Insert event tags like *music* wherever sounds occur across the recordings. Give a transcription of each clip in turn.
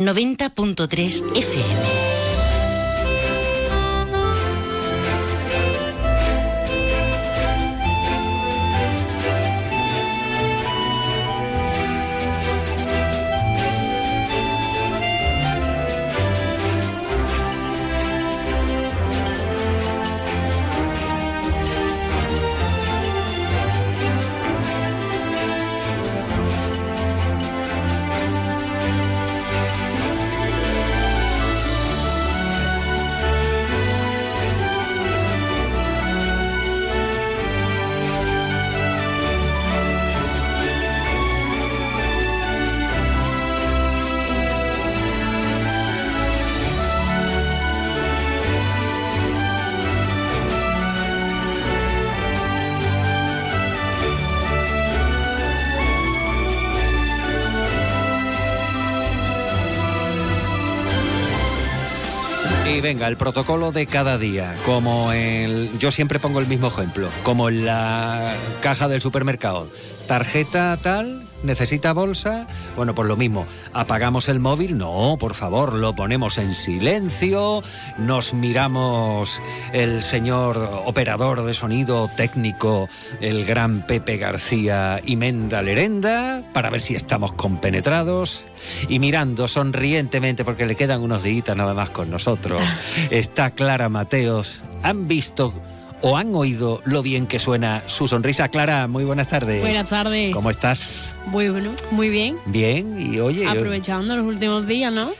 90.3 FM. El protocolo de cada día, como el, yo siempre pongo el mismo ejemplo, como en la caja del supermercado, tarjeta tal, necesita bolsa, bueno, pues lo mismo, apagamos el móvil, no, por favor, lo ponemos en silencio, nos miramos el señor operador de sonido técnico, el gran Pepe García y Menda Lerenda, para ver si estamos compenetrados y mirando sonrientemente, porque le quedan unos días nada más con nosotros, *laughs* está Clara Mateos. ¿Han visto o han oído lo bien que suena su sonrisa? Clara, muy buenas tardes. Buenas tardes. ¿Cómo estás? Muy bueno, muy bien. Bien, y oye... Aprovechando los últimos días, ¿no?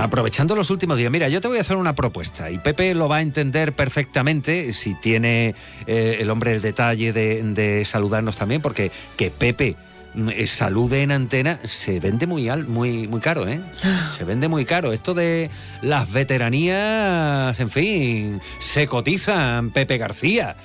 Aprovechando los últimos días. Mira, yo te voy a hacer una propuesta y Pepe lo va a entender perfectamente si tiene eh, el hombre el detalle de, de saludarnos también, porque que Pepe salude en antena se vende muy al, muy muy caro, ¿eh? *gasps* Se vende muy caro. Esto de las veteranías, en fin, se cotizan. Pepe García,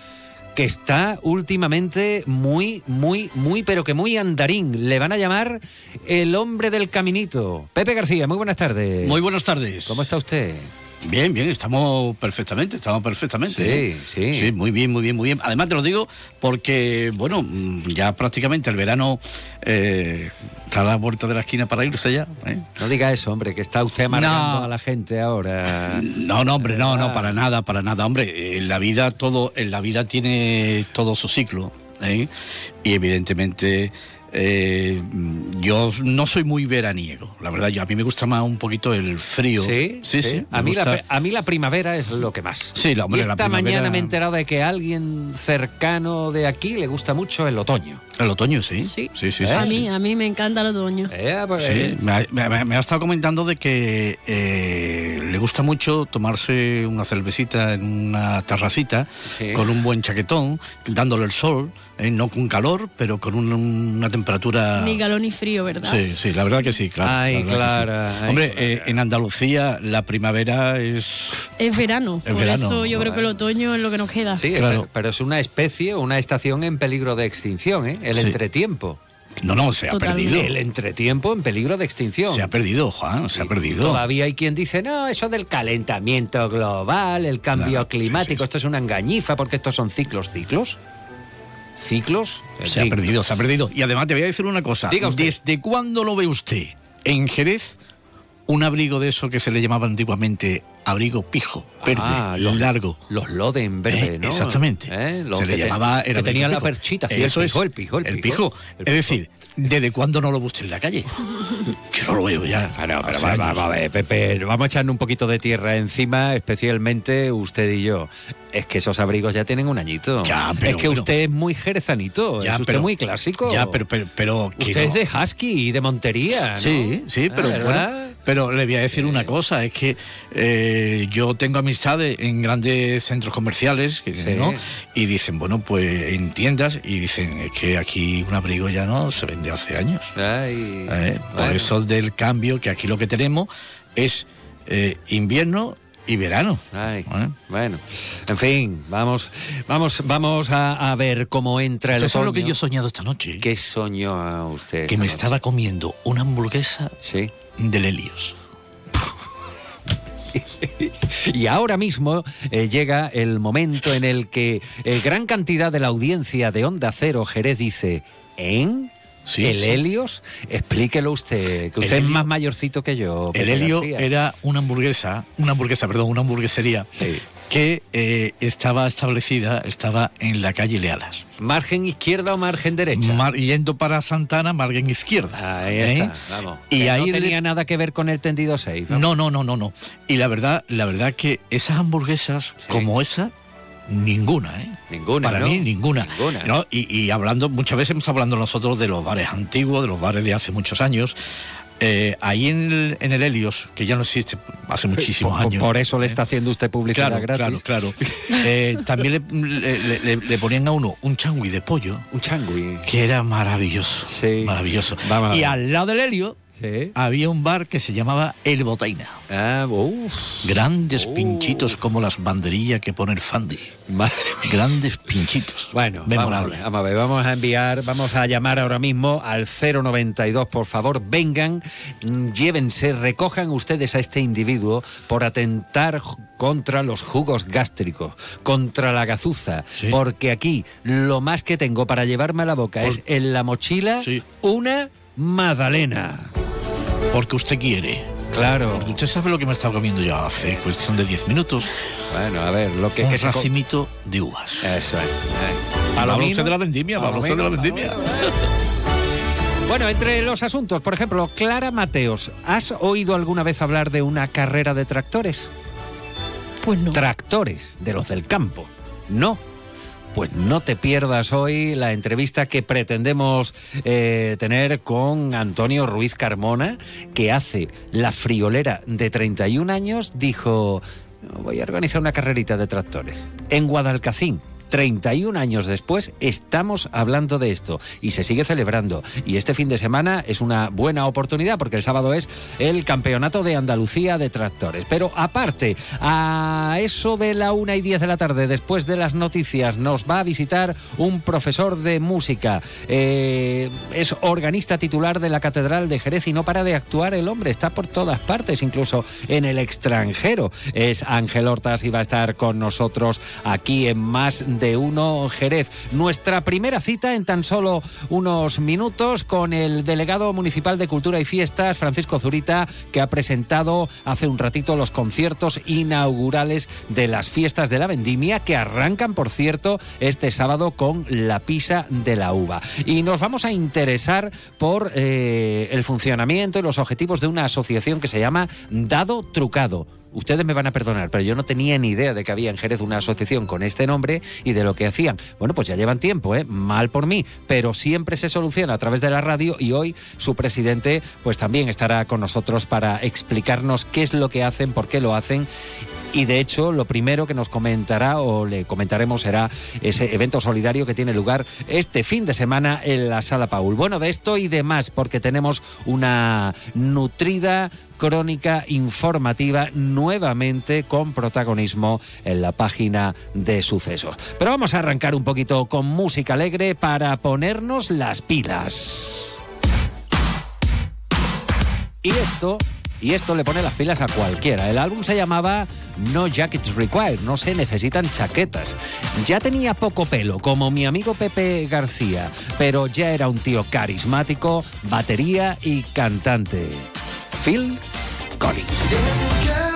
que está últimamente muy, muy, muy, pero que muy andarín. Le van a llamar el hombre del caminito. Pepe García, muy buenas tardes. Muy buenas tardes. ¿Cómo está usted? Bien, bien, estamos perfectamente, estamos perfectamente. Sí, ¿eh? sí. Sí, muy bien, muy bien, muy bien. Además te lo digo porque, bueno, mm, ya prácticamente el verano eh, está a la vuelta de la esquina para irse ya. ¿eh? No diga eso, hombre, que está usted amargando a la gente ahora. No, no, hombre, no, no, para nada, para nada. Hombre, en la vida todo, en la vida tiene todo su ciclo. Y evidentemente eh, yo no soy muy veraniego, la verdad. Yo, a mí me gusta más un poquito el frío. Sí, sí, sí. A, mí la, a, mí la, primavera es lo que más. Sí, la, hombre, y esta mañana me he enterado de que a alguien cercano de aquí le gusta mucho el otoño. El otoño, sí. Sí, sí, sí. A, mí, a mí me encanta el otoño. Eh, pues, sí, eh. me, ha, estado comentando de que eh, le gusta mucho tomarse una cervecita en una terracita con un buen chaquetón, dándole el sol, no con calor, pero con una temperatura... Ni calor ni frío, ¿verdad? Sí, sí, la verdad que sí, claro. Ay, claro. Hombre, en Andalucía la primavera es... Es verano, por eso yo creo que el otoño es lo que nos queda. Sí, claro. pero, es una especie, una estación en peligro de extinción, ¿eh? El entretiempo. No, no, se ha perdido. El entretiempo en peligro de extinción. Se ha perdido, Juan, se ha perdido. Todavía hay quien dice, no, eso del calentamiento global, el cambio climático, esto es una engañifa porque estos son ciclos, ciclos. ¿Ciclos? Se ha perdido, se ha perdido. Y además te voy a decir una cosa. Diga ¿Desde cuándo lo ve usted en Jerez un abrigo de eso que se le llamaba antiguamente abrigo pijo, verde, ah, los, largo. Los Loden verde, eh, ¿no? Exactamente. Eh, se le llamaba... Era que tenía la perchita. Eso el pijo, el pijo, el pijo. Es decir, ¿desde cuándo no lo busque en la calle? *laughs* Yo no lo veo ya. Ah, no, pero vamos a ver, Pepe, vamos a echarle un poquito de tierra encima, especialmente usted y yo. Es que esos abrigos ya tienen un añito. Ya, pero es que usted es muy jerezanito, ya, es usted muy clásico. Ya, pero... pero, pero usted es de husky y de Montería, ¿no? Sí, sí, pero ah, bueno... Pero le voy a decir una cosa, es que eh, yo tengo amistades en grandes centros comerciales ¿no? y dicen, bueno, pues en tiendas y dicen, es que aquí un abrigo ya no se vende hace años. ¿Eh? Por eso del cambio, que aquí lo que tenemos es eh, invierno y verano. Bueno, en fin, vamos, vamos, vamos a, ver cómo entra el Eso es lo que yo he soñado esta noche. ¿Qué soñó usted? Que me estaba comiendo una hamburguesa sí del Helios. y ahora mismo eh, llega el momento en el que eh, gran cantidad de la audiencia de Onda Cero Jerez dice, ¿en? el Helios, explíquelo usted, que usted es más mayorcito que yo. El Helio era una hamburguesa, una hamburguesa, perdón, una hamburguesería que eh, estaba establecida, estaba en la calle Lealas. ¿Margen izquierda o margen derecha? yendo para Santana, margen izquierda. Ahí está, ¿eh? vamos. Y ahí no tenía nada que ver con el tendido 6. No, no, no, no, no. Y la verdad, la verdad que esas hamburguesas como esa Ninguna, ¿eh? Ninguna. Para mí, ninguna. Y, hablando, muchas veces hemos hablando nosotros de los bares antiguos, de los bares de hace muchos años. Eh, ahí en el, en el, Helios, que ya no existe hace muchísimos años. Por eso le está ¿eh? haciendo usted publicidad gratis. Claro, claro. *laughs* Eh, también le, ponían a uno un changui de pollo. Un changui. Que era maravilloso. Sí. Maravilloso. y al lado del Había un bar que se llamaba El Botaina. Ah, Grandes pinchitos como las banderillas que pone el Fandi. Grandes pinchitos. Bueno, memorable. Vamos, a vamos a enviar, vamos a llamar ahora mismo al 092, por favor, vengan, llévense, recojan ustedes a este individuo por atentar contra los jugos gástricos, contra la gazuza, porque aquí lo más que tengo para llevarme a la boca es en la mochila una magdalena. Porque usted quiere. Claro. Porque usted sabe lo que me estaba comiendo yo hace cuestión de 10 minutos. Bueno, a ver, lo que es que racimito de uvas. Eso es. Habla usted de la vendimia, habla usted de la vendimia. *laughs* Bueno, entre los asuntos, por ejemplo, Clara Mateos, ¿has oído alguna vez hablar de una carrera de tractores? Pues no. Tractores, de los del campo. No, pues no te pierdas hoy la entrevista que pretendemos eh, tener con Antonio Ruiz Carmona, que hace la friolera de 31 años, dijo, voy a organizar una carrerita de tractores en Guadalcacín 31 años después estamos hablando de esto y se sigue celebrando. Y este fin de semana es una buena oportunidad porque el sábado es el Campeonato de Andalucía de Tractores. Pero aparte, a eso de la una y 10 de la tarde, después de las noticias, nos va a visitar un profesor de música. Eh, es organista titular de la Catedral de Jerez y no para de actuar el hombre. Está por todas partes, incluso en el extranjero. Es Ángel Hortas y va a estar con nosotros aquí en más de Uno Jerez. Nuestra primera cita en tan solo unos minutos con el delegado municipal de Cultura y Fiestas, Francisco Zurita, que ha presentado hace un ratito los conciertos inaugurales de las fiestas de la vendimia, que arrancan, por cierto, este sábado con la pisa de la uva. Y nos vamos a interesar por eh, el funcionamiento y los objetivos de una asociación que se llama Dado Trucado ustedes me van a perdonar, pero yo no tenía ni idea de que había en Jerez una asociación con este nombre y de lo que hacían. Bueno, pues ya llevan tiempo, ¿eh? Mal por mí, pero siempre se soluciona a través de la radio y hoy su presidente pues también estará con nosotros para explicarnos qué es lo que hacen, por qué lo hacen y de hecho lo primero que nos comentará o le comentaremos será ese evento solidario que tiene lugar este fin de semana en la Sala Paul. Bueno, de esto y demás porque tenemos una nutrida crónica informativa nuevamente con protagonismo en la página de sucesos. Pero vamos a arrancar un poquito con música alegre para ponernos las pilas. Y esto y esto le pone las pilas a cualquiera. El álbum se llamaba No Jackets Required, no se necesitan chaquetas. Ya tenía poco pelo, como mi amigo Pepe García, pero ya era un tío carismático, batería y cantante. Phil Collins.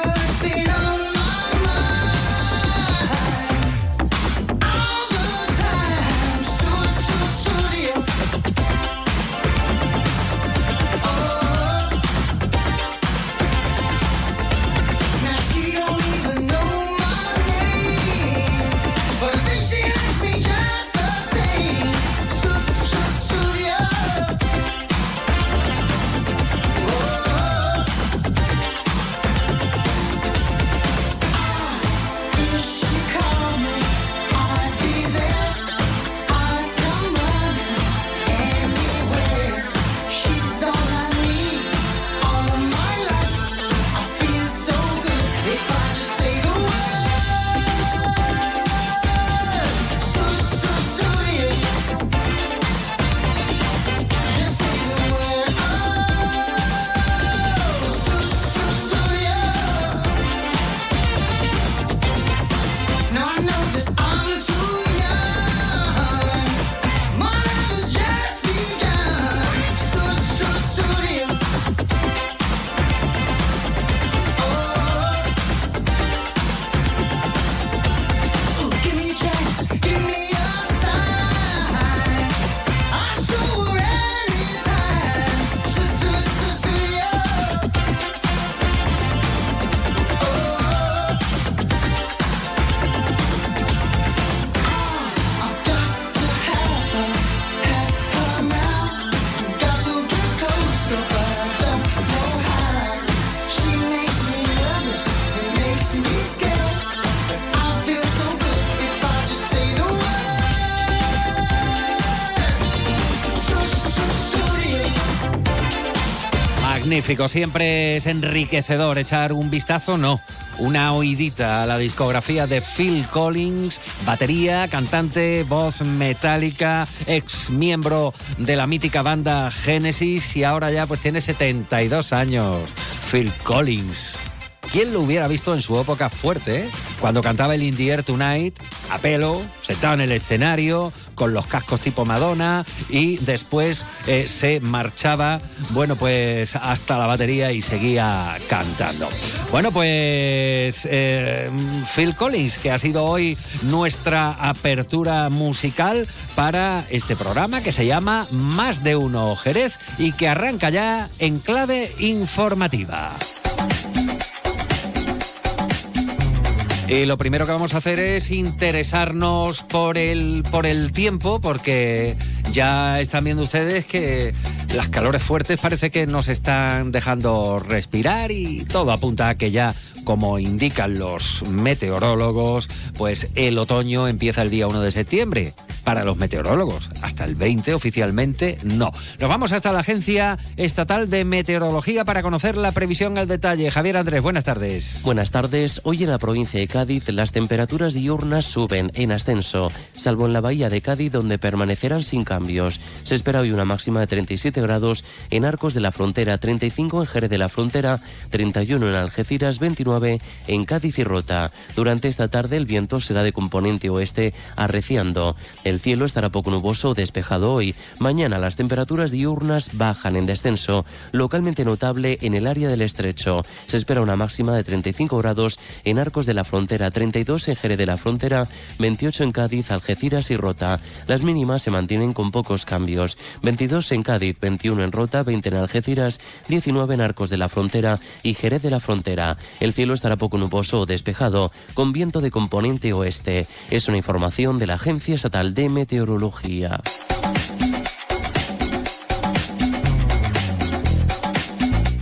Siempre es enriquecedor echar un vistazo, no, una oidita a la discografía de Phil Collins, batería, cantante, voz metálica, ex miembro de la mítica banda Genesis y ahora ya pues tiene 72 años. Phil Collins. ¿Quién lo hubiera visto en su época fuerte? Eh? Cuando cantaba el Indie Air Tonight, a pelo, sentado en el escenario, con los cascos tipo Madonna, y después eh, se marchaba, bueno, pues hasta la batería y seguía cantando. Bueno, pues eh, Phil Collins, que ha sido hoy nuestra apertura musical para este programa que se llama Más de Uno Jerez y que arranca ya en clave informativa. Y lo primero que vamos a hacer es interesarnos por el, por el tiempo, porque ya están viendo ustedes que las calores fuertes parece que nos están dejando respirar y todo apunta a que ya como indican los meteorólogos, pues el otoño empieza el día 1 de septiembre. Para los meteorólogos, hasta el 20 oficialmente no. Nos vamos hasta la Agencia Estatal de Meteorología para conocer la previsión al detalle. Javier Andrés, buenas tardes. Buenas tardes. Hoy en la provincia de Cádiz las temperaturas diurnas suben en ascenso, salvo en la bahía de Cádiz donde permanecerán sin cambios. Se espera hoy una máxima de 37 grados en Arcos de la Frontera, 35 en Jerez de la Frontera, 31 en Algeciras, 29 en Cádiz y Rota. Durante esta tarde el viento será de componente oeste arreciando. El cielo estará poco nuboso o despejado hoy. Mañana las temperaturas diurnas bajan en descenso, localmente notable en el área del estrecho. Se espera una máxima de 35 grados en Arcos de la Frontera, 32 en Jerez de la Frontera, 28 en Cádiz, Algeciras y Rota. Las mínimas se mantienen con pocos cambios. 22 en Cádiz, 21 en Rota, 20 en Algeciras, 19 en Arcos de la Frontera y Jerez de la Frontera. El cielo estará poco nuboso o despejado, con viento de componente oeste. Es una información de la Agencia Estatal de Meteorología.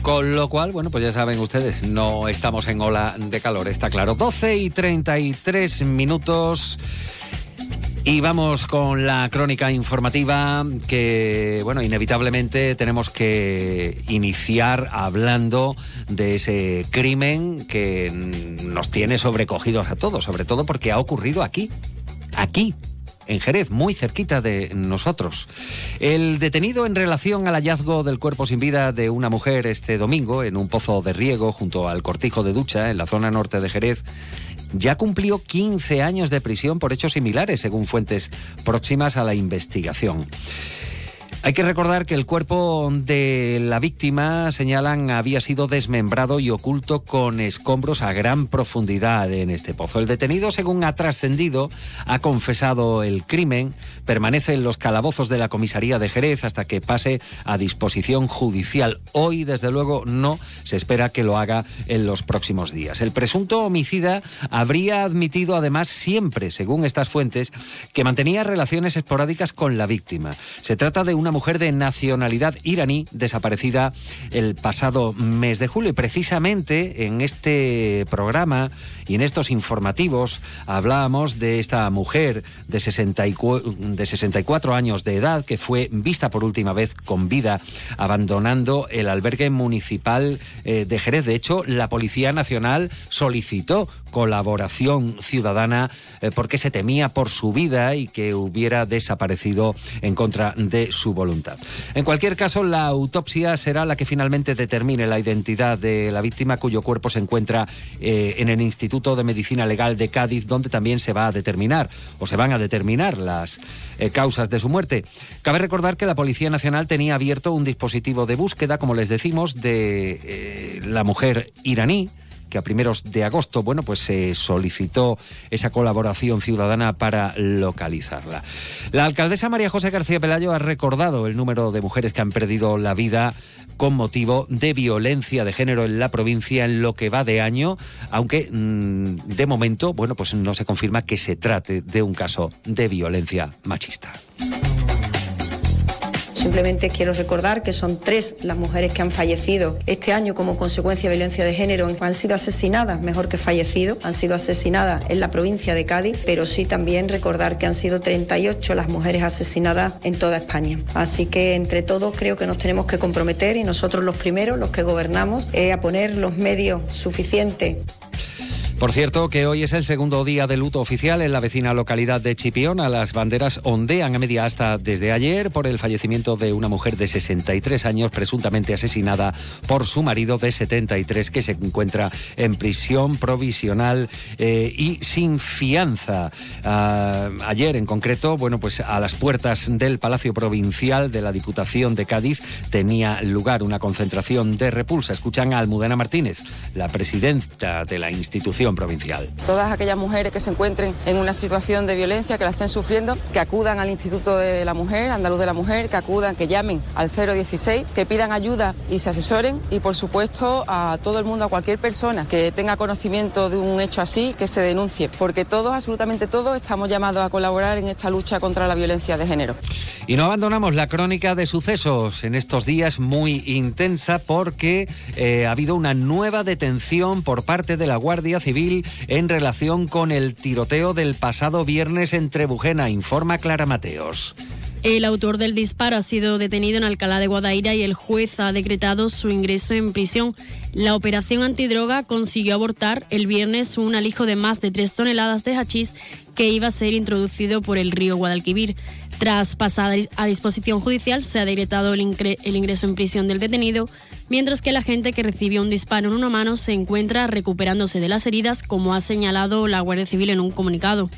Con lo cual, bueno, pues ya saben ustedes, no estamos en ola de calor, está claro. 12 y 33 minutos. Y vamos con la crónica informativa que, bueno, inevitablemente tenemos que iniciar hablando de ese crimen que nos tiene sobrecogidos a todos, sobre todo porque ha ocurrido aquí, aquí, en Jerez, muy cerquita de nosotros. El detenido en relación al hallazgo del cuerpo sin vida de una mujer este domingo en un pozo de riego junto al cortijo de ducha en la zona norte de Jerez ya cumplió 15 años de prisión por hechos similares, según fuentes próximas a la investigación. Hay que recordar que el cuerpo de la víctima, señalan, había sido desmembrado y oculto con escombros a gran profundidad en este pozo. El detenido, según ha trascendido, ha confesado el crimen, permanece en los calabozos de la comisaría de Jerez hasta que pase a disposición judicial. Hoy, desde luego, no se espera que lo haga en los próximos días. El presunto homicida habría admitido, además, siempre, según estas fuentes, que mantenía relaciones esporádicas con la víctima. Se trata de una mujer de nacionalidad iraní desaparecida el pasado mes de julio. Y precisamente en este programa y en estos informativos hablábamos de esta mujer de, 64 años de edad que fue vista por última vez con vida abandonando el albergue municipal eh, de Jerez. De hecho, la Policía Nacional solicitó colaboración ciudadana eh, porque se temía por su vida y que hubiera desaparecido en contra de su voluntad. En cualquier caso, la autopsia será la que finalmente determine la identidad de la víctima cuyo cuerpo se encuentra eh, en el Instituto de Medicina Legal de Cádiz, donde también se va a determinar o se van a determinar las eh, causas de su muerte. Cabe recordar que la Policía Nacional tenía abierto un dispositivo de búsqueda, como les decimos, de la mujer iraní que a primeros de agosto, bueno, pues se solicitó esa colaboración ciudadana para localizarla. La alcaldesa María José García Pelayo ha recordado el número de mujeres que han perdido la vida con motivo de violencia de género en la provincia en lo que va de año, aunque mm, de momento, bueno, pues no se confirma que se trate de un caso de violencia machista. Simplemente quiero recordar que son tres las mujeres que han fallecido este año como consecuencia de violencia de género. Han sido asesinadas, mejor que fallecido, han sido asesinadas en la provincia de Cádiz, pero sí también recordar que han sido 38 las mujeres asesinadas en toda España. Así que entre todos creo que nos tenemos que comprometer y nosotros los primeros, los que gobernamos, eh, a poner los medios suficientes por cierto, que hoy es el segundo día de luto oficial en la vecina localidad de Chipiona. Las banderas ondean a media hasta desde ayer por el fallecimiento de una mujer de 63 años presuntamente asesinada por su marido de 73 que se encuentra en prisión provisional eh, y sin fianza. Ah, ayer en concreto, bueno, pues a las puertas del Palacio Provincial de la Diputación de Cádiz tenía lugar una concentración de repulsa. Escuchan a Almudena Martínez, la presidenta de la institución provincial. Todas aquellas mujeres que se encuentren en una situación de violencia, que la estén sufriendo, que acudan al Instituto de la Mujer, Andaluz de la Mujer, que acudan, que llamen al 016, que pidan ayuda y se asesoren y por supuesto a todo el mundo, a cualquier persona que tenga conocimiento de un hecho así, que se denuncie, porque todos, absolutamente todos, estamos llamados a colaborar en esta lucha contra la violencia de género. Y no abandonamos la crónica de sucesos en estos días muy intensa porque eh, ha habido una nueva detención por parte de la Guardia Civil en relación con el tiroteo del pasado viernes en Trebujena, informa Clara Mateos. El autor del disparo ha sido detenido en Alcalá de Guadaira y el juez ha decretado su ingreso en prisión. La operación antidroga consiguió abortar el viernes un alijo de más de tres toneladas de hachís que iba a ser introducido por el río Guadalquivir. Tras pasar a disposición judicial, se ha decretado el, ingreso en prisión del detenido, mientras que la gente que recibió un disparo en una mano se encuentra recuperándose de las heridas, como ha señalado la Guardia Civil en un comunicado.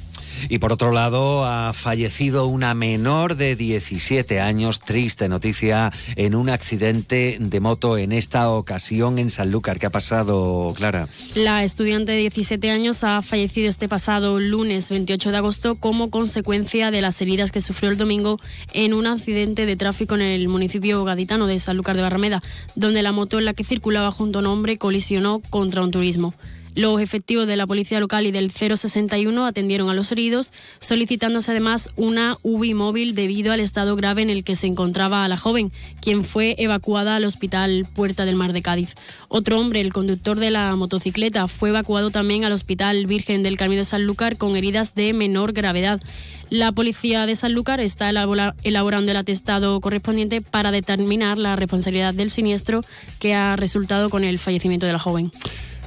Y por otro lado, ha fallecido una menor de 17 años, triste noticia, en un accidente de moto en esta ocasión en Sanlúcar. ¿Qué ha pasado, Clara? La estudiante de 17 años ha fallecido este pasado lunes 28 de agosto como consecuencia de las heridas que sufrió el domingo en un accidente de tráfico en el municipio gaditano de Sanlúcar de Barrameda, donde la moto en la que circulaba junto a un hombre colisionó contra un turismo. Los efectivos de la policía local y del 061 atendieron a los heridos, solicitándose además una UBI móvil debido al estado grave en el que se encontraba la joven, quien fue evacuada al hospital Puerta del Mar de Cádiz. Otro hombre, el conductor de la motocicleta, fue evacuado también al hospital Virgen del Camino de Sanlúcar con heridas de menor gravedad. La policía de Sanlúcar está elaborando el atestado correspondiente para determinar la responsabilidad del siniestro que ha resultado con el fallecimiento de la joven.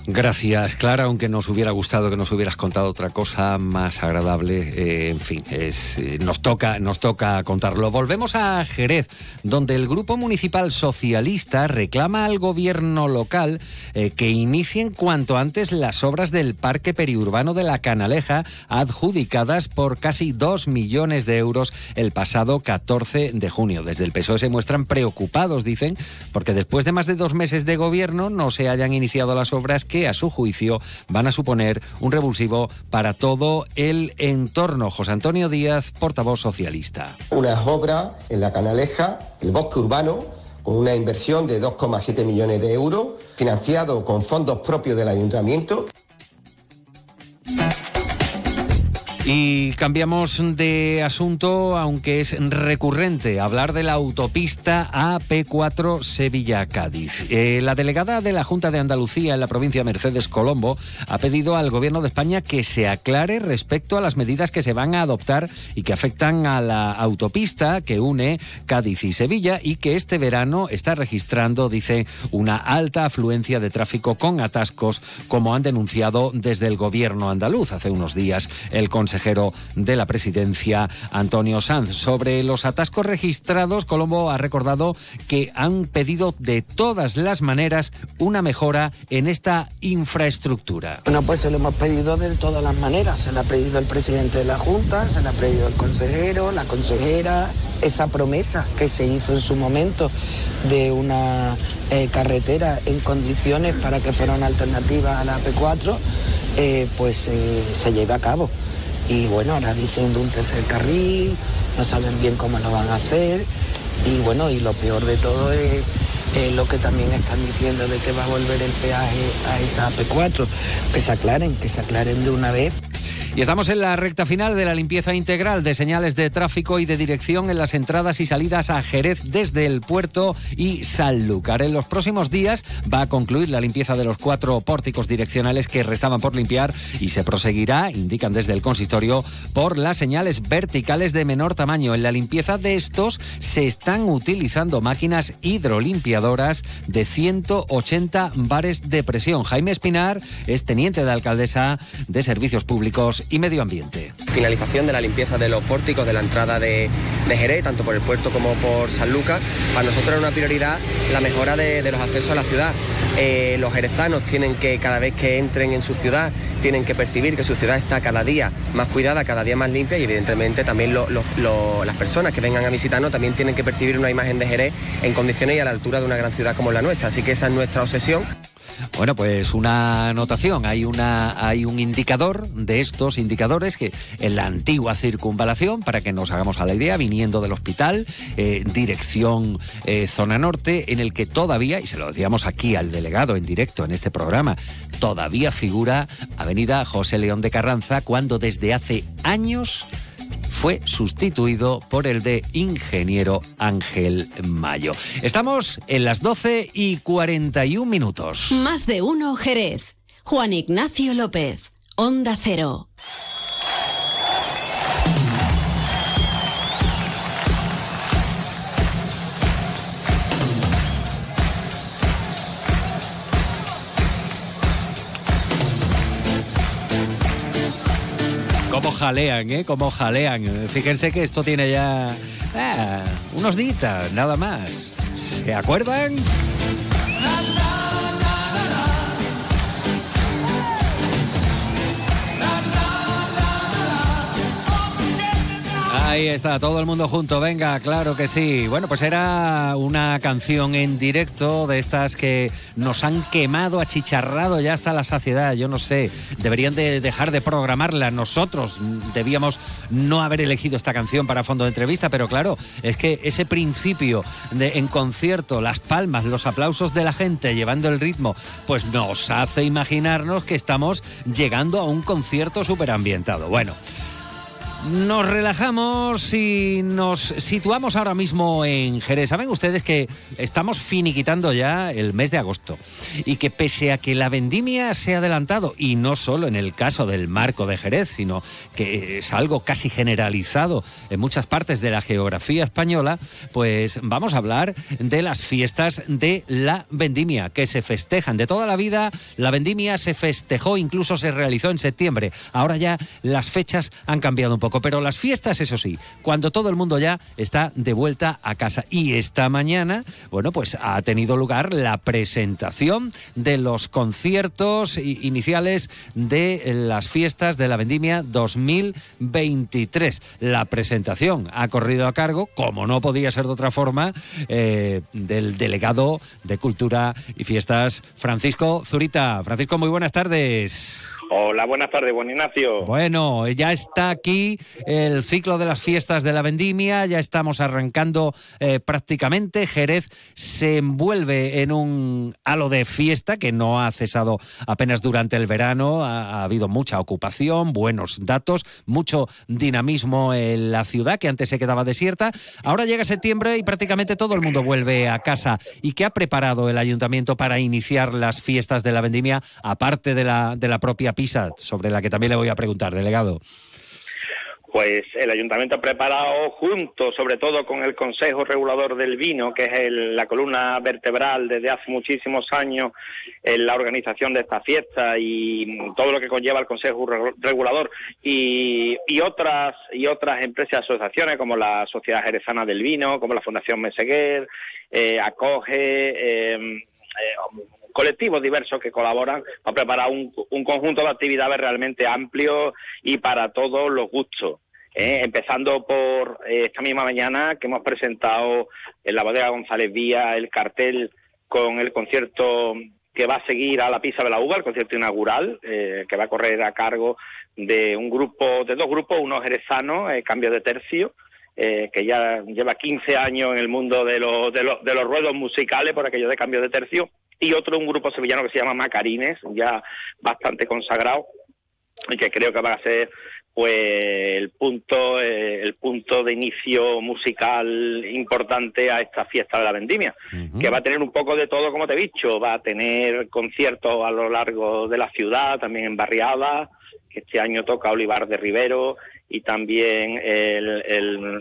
Gracias, Clara, aunque nos hubiera gustado que nos hubieras contado otra cosa más agradable. Eh, en fin, es, eh, nos, toca, nos toca contarlo. Volvemos a Jerez, donde el Grupo Municipal Socialista reclama al gobierno local eh, que inicien cuanto antes las obras del Parque Periurbano de la Canaleja, adjudicadas por casi dos millones de euros el pasado 14 de junio. Desde el PSOE se muestran preocupados, dicen, porque después de más de dos meses de gobierno no se hayan iniciado las obras que a su juicio van a suponer un revulsivo para todo el entorno. José Antonio Díaz, portavoz socialista. Unas obras en la Canaleja, el bosque urbano, con una inversión de 2,7 millones de euros, financiado con fondos propios del ayuntamiento. Y cambiamos de asunto, aunque es recurrente, hablar de la autopista AP4 Sevilla-Cádiz. Eh, la delegada de la Junta de Andalucía en la provincia Mercedes Colombo ha pedido al Gobierno de España que se aclare respecto a las medidas que se van a adoptar y que afectan a la autopista que une Cádiz y Sevilla y que este verano está registrando, dice, una alta afluencia de tráfico con atascos, como han denunciado desde el Gobierno andaluz hace unos días. El consejero de la presidencia, Antonio Sanz. Sobre los atascos registrados, Colombo ha recordado que han pedido de todas las maneras una mejora en esta infraestructura. Bueno, pues se lo hemos pedido de todas las maneras. Se le ha pedido el presidente de la Junta, se le ha pedido el consejero, la consejera, esa promesa que se hizo en su momento de una eh, carretera en condiciones para que fuera una alternativa a la P4, eh, pues eh, se lleve a cabo y bueno, ahora diciendo un tercer carril, no saben bien cómo lo van a hacer. Y bueno, y lo peor de todo es lo que también están diciendo de que va a volver el peaje a esa P4, que se aclaren, que se aclaren de una vez Y estamos en la recta final de la limpieza integral de señales de tráfico y de dirección en las entradas y salidas a Jerez desde el puerto y Sanlúcar. En los próximos días va a concluir la limpieza de los cuatro pórticos direccionales que restaban por limpiar y se proseguirá, indican desde el consistorio, por las señales verticales de menor tamaño. En la limpieza de estos se están utilizando máquinas hidrolimpiadoras de 180 bares de presión. Jaime Espinar es teniente de alcaldesa de Servicios Públicos y Medio Ambiente. Finalización de la limpieza de los pórticos de la entrada de, Jerez, tanto por el puerto como por San Lucas. Para nosotros es una prioridad la mejora de, los accesos a la ciudad. Eh, los jerezanos tienen que, cada vez que entren en su ciudad, tienen que percibir que su ciudad está cada día más cuidada, cada día más limpia y evidentemente también las personas que vengan a visitarnos también tienen que percibir una imagen de Jerez en condiciones y a la altura de una gran ciudad como la nuestra. Así que esa es nuestra obsesión. Bueno, pues una anotación, hay, una, hay un indicador de estos indicadores que en la antigua circunvalación, para que nos hagamos a la idea, viniendo del hospital, eh, dirección eh, zona norte, en el que todavía, y se lo decíamos aquí al delegado en directo en este programa, todavía figura Avenida José León de Carranza, cuando desde hace años fue sustituido por el de ingeniero Ángel Mayo. Estamos en las 12 y 41 minutos. Más de uno, Jerez. Juan Ignacio López, Onda Cero. Cómo jalean, ¿eh? Cómo jalean. Fíjense que esto tiene ya ah, unos días, nada más. ¿Se acuerdan? Ahí está, todo el mundo junto, venga, claro que sí. Bueno, pues era una canción en directo de estas que nos han quemado, achicharrado ya hasta la saciedad. Yo no sé, deberían de dejar de programarla. Nosotros debíamos no haber elegido esta canción para fondo de entrevista, pero claro, es que ese principio de en concierto, las palmas, los aplausos de la gente llevando el ritmo, pues nos hace imaginarnos que estamos llegando a un concierto súper ambientado. Bueno. Nos relajamos y nos situamos ahora mismo en Jerez. Saben ustedes que estamos finiquitando ya el mes de agosto y que pese a que la vendimia se ha adelantado, y no solo en el caso del marco de Jerez, sino que es algo casi generalizado en muchas partes de la geografía española, pues vamos a hablar de las fiestas de la vendimia que se festejan de toda la vida. La vendimia se festejó, incluso se realizó en septiembre. Ahora ya las fechas han cambiado un poco pero las fiestas, eso sí, cuando todo el mundo ya está de vuelta a casa. Y esta mañana, bueno, pues ha tenido lugar la presentación de los conciertos iniciales de las fiestas de la Vendimia 2023. La presentación ha corrido a cargo, como no podía ser de otra forma, eh, del delegado de Cultura y Fiestas, Francisco Zurita. Francisco, muy buenas tardes. Hola, buenas tardes, buen Ignacio. Bueno, ya está aquí el ciclo de las fiestas de la vendimia, ya estamos arrancando eh, prácticamente. Jerez se envuelve en un halo de fiesta que no ha cesado apenas durante el verano. Ha, ha habido mucha ocupación, buenos datos, mucho dinamismo en la ciudad que antes se quedaba desierta. Ahora llega septiembre y prácticamente todo el mundo vuelve a casa. ¿Y qué ha preparado el ayuntamiento para iniciar las fiestas de la vendimia, aparte de la, de la propia PISA, sobre la que también le voy a preguntar, delegado? Pues el ayuntamiento ha preparado junto, sobre todo con el Consejo Regulador del Vino, que es la columna vertebral desde hace muchísimos años en la organización de esta fiesta y todo lo que conlleva el Consejo Regulador y, otras y otras empresas y asociaciones como la Sociedad Jerezana del Vino, como la Fundación Meseguer, eh, acoge eh, eh, colectivos diversos que colaboran para preparar un, conjunto de actividades realmente amplio y para todos los gustos. ¿eh? empezando por eh, esta misma mañana que hemos presentado en la bodega González Vía el cartel con el concierto que va a seguir a la Pisa de la Uva, el concierto inaugural, que va a correr a cargo de un grupo, de dos grupos, uno jerezano, Cambio de Tercio, eh, que ya lleva 15 años en el mundo de, los, de, los, de los ruedos musicales por aquello de cambio de tercio, y otro un grupo sevillano que se llama Macarines, ya bastante consagrado, y que creo que va a ser pues el punto eh, el punto de inicio musical importante a esta fiesta de la vendimia que va a tener un poco de todo como te he dicho va a tener conciertos a lo largo de la ciudad también en barriadas que este año toca Olivar de Rivero y también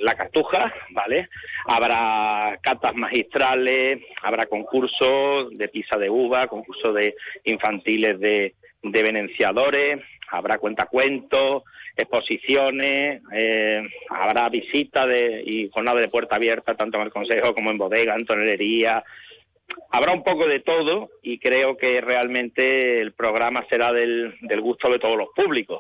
la Cartuja, ¿vale? Habrá catas magistrales, habrá concursos de pisa de uva, concursos de infantiles de, de venenciadores, habrá cuentacuentos, exposiciones, eh, habrá visitas de, y jornada de puerta abierta tanto en el Consejo como en bodega, en tonelería, habrá un poco de todo y creo que realmente el programa será del, gusto de todos los públicos.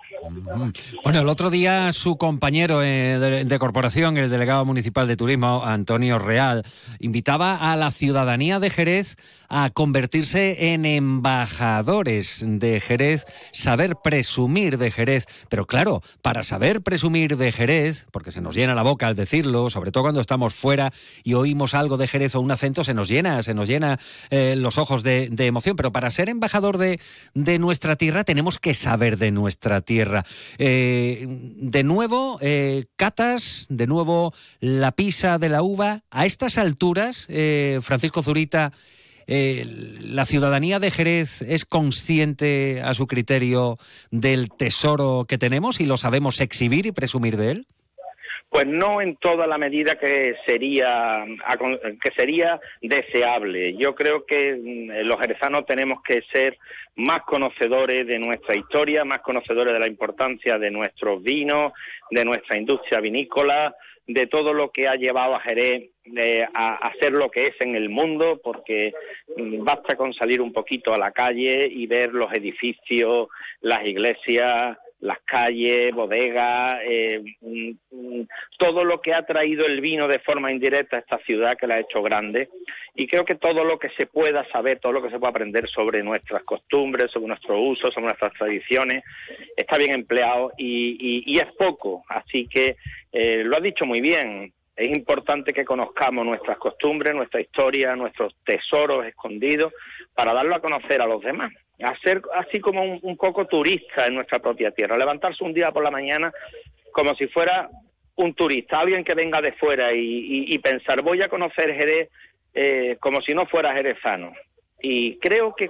Bueno, el otro día su compañero eh, de, corporación, el delegado municipal de turismo, Antonio Real, invitaba a la ciudadanía de Jerez a convertirse en embajadores de Jerez, saber presumir de Jerez. Pero claro, para saber presumir de Jerez, porque se nos llena la boca al decirlo, sobre todo cuando estamos fuera y oímos algo de Jerez o un acento, se nos llena, se nos llena eh, los ojos de, emoción, pero para ser embajador de, nuestra tierra tenemos que saber de nuestra tierra. Eh, de nuevo, eh, catas, de nuevo la pisa de la uva. A estas alturas, Francisco Zurita, la ciudadanía de Jerez es consciente a su criterio del tesoro que tenemos y lo sabemos exhibir y presumir de él. Pues no en toda la medida que sería que sería deseable. Yo creo que mm, los jerezanos tenemos que ser más conocedores de nuestra historia, más conocedores de la importancia de nuestros vinos, de nuestra industria vinícola, de todo lo que ha llevado a Jerez eh, a, a, ser lo que es en el mundo, porque mm, basta con salir un poquito a la calle y ver los edificios, las iglesias, las calles, bodegas, eh, todo lo que ha traído el vino de forma indirecta a esta ciudad que la ha hecho grande. Y creo que todo lo que se pueda saber, todo lo que se pueda aprender sobre nuestras costumbres, sobre nuestros usos, sobre nuestras tradiciones, está bien empleado y, es poco. Así que eh, lo ha dicho muy bien. Es importante que conozcamos nuestras costumbres, nuestra historia, nuestros tesoros escondidos, para darlo a conocer a los demás a ser así como un, poco turista en nuestra propia tierra, levantarse un día por la mañana como si fuera un turista, alguien que venga de fuera y, pensar, voy a conocer Jerez eh, como si no fuera jerezano. Y creo que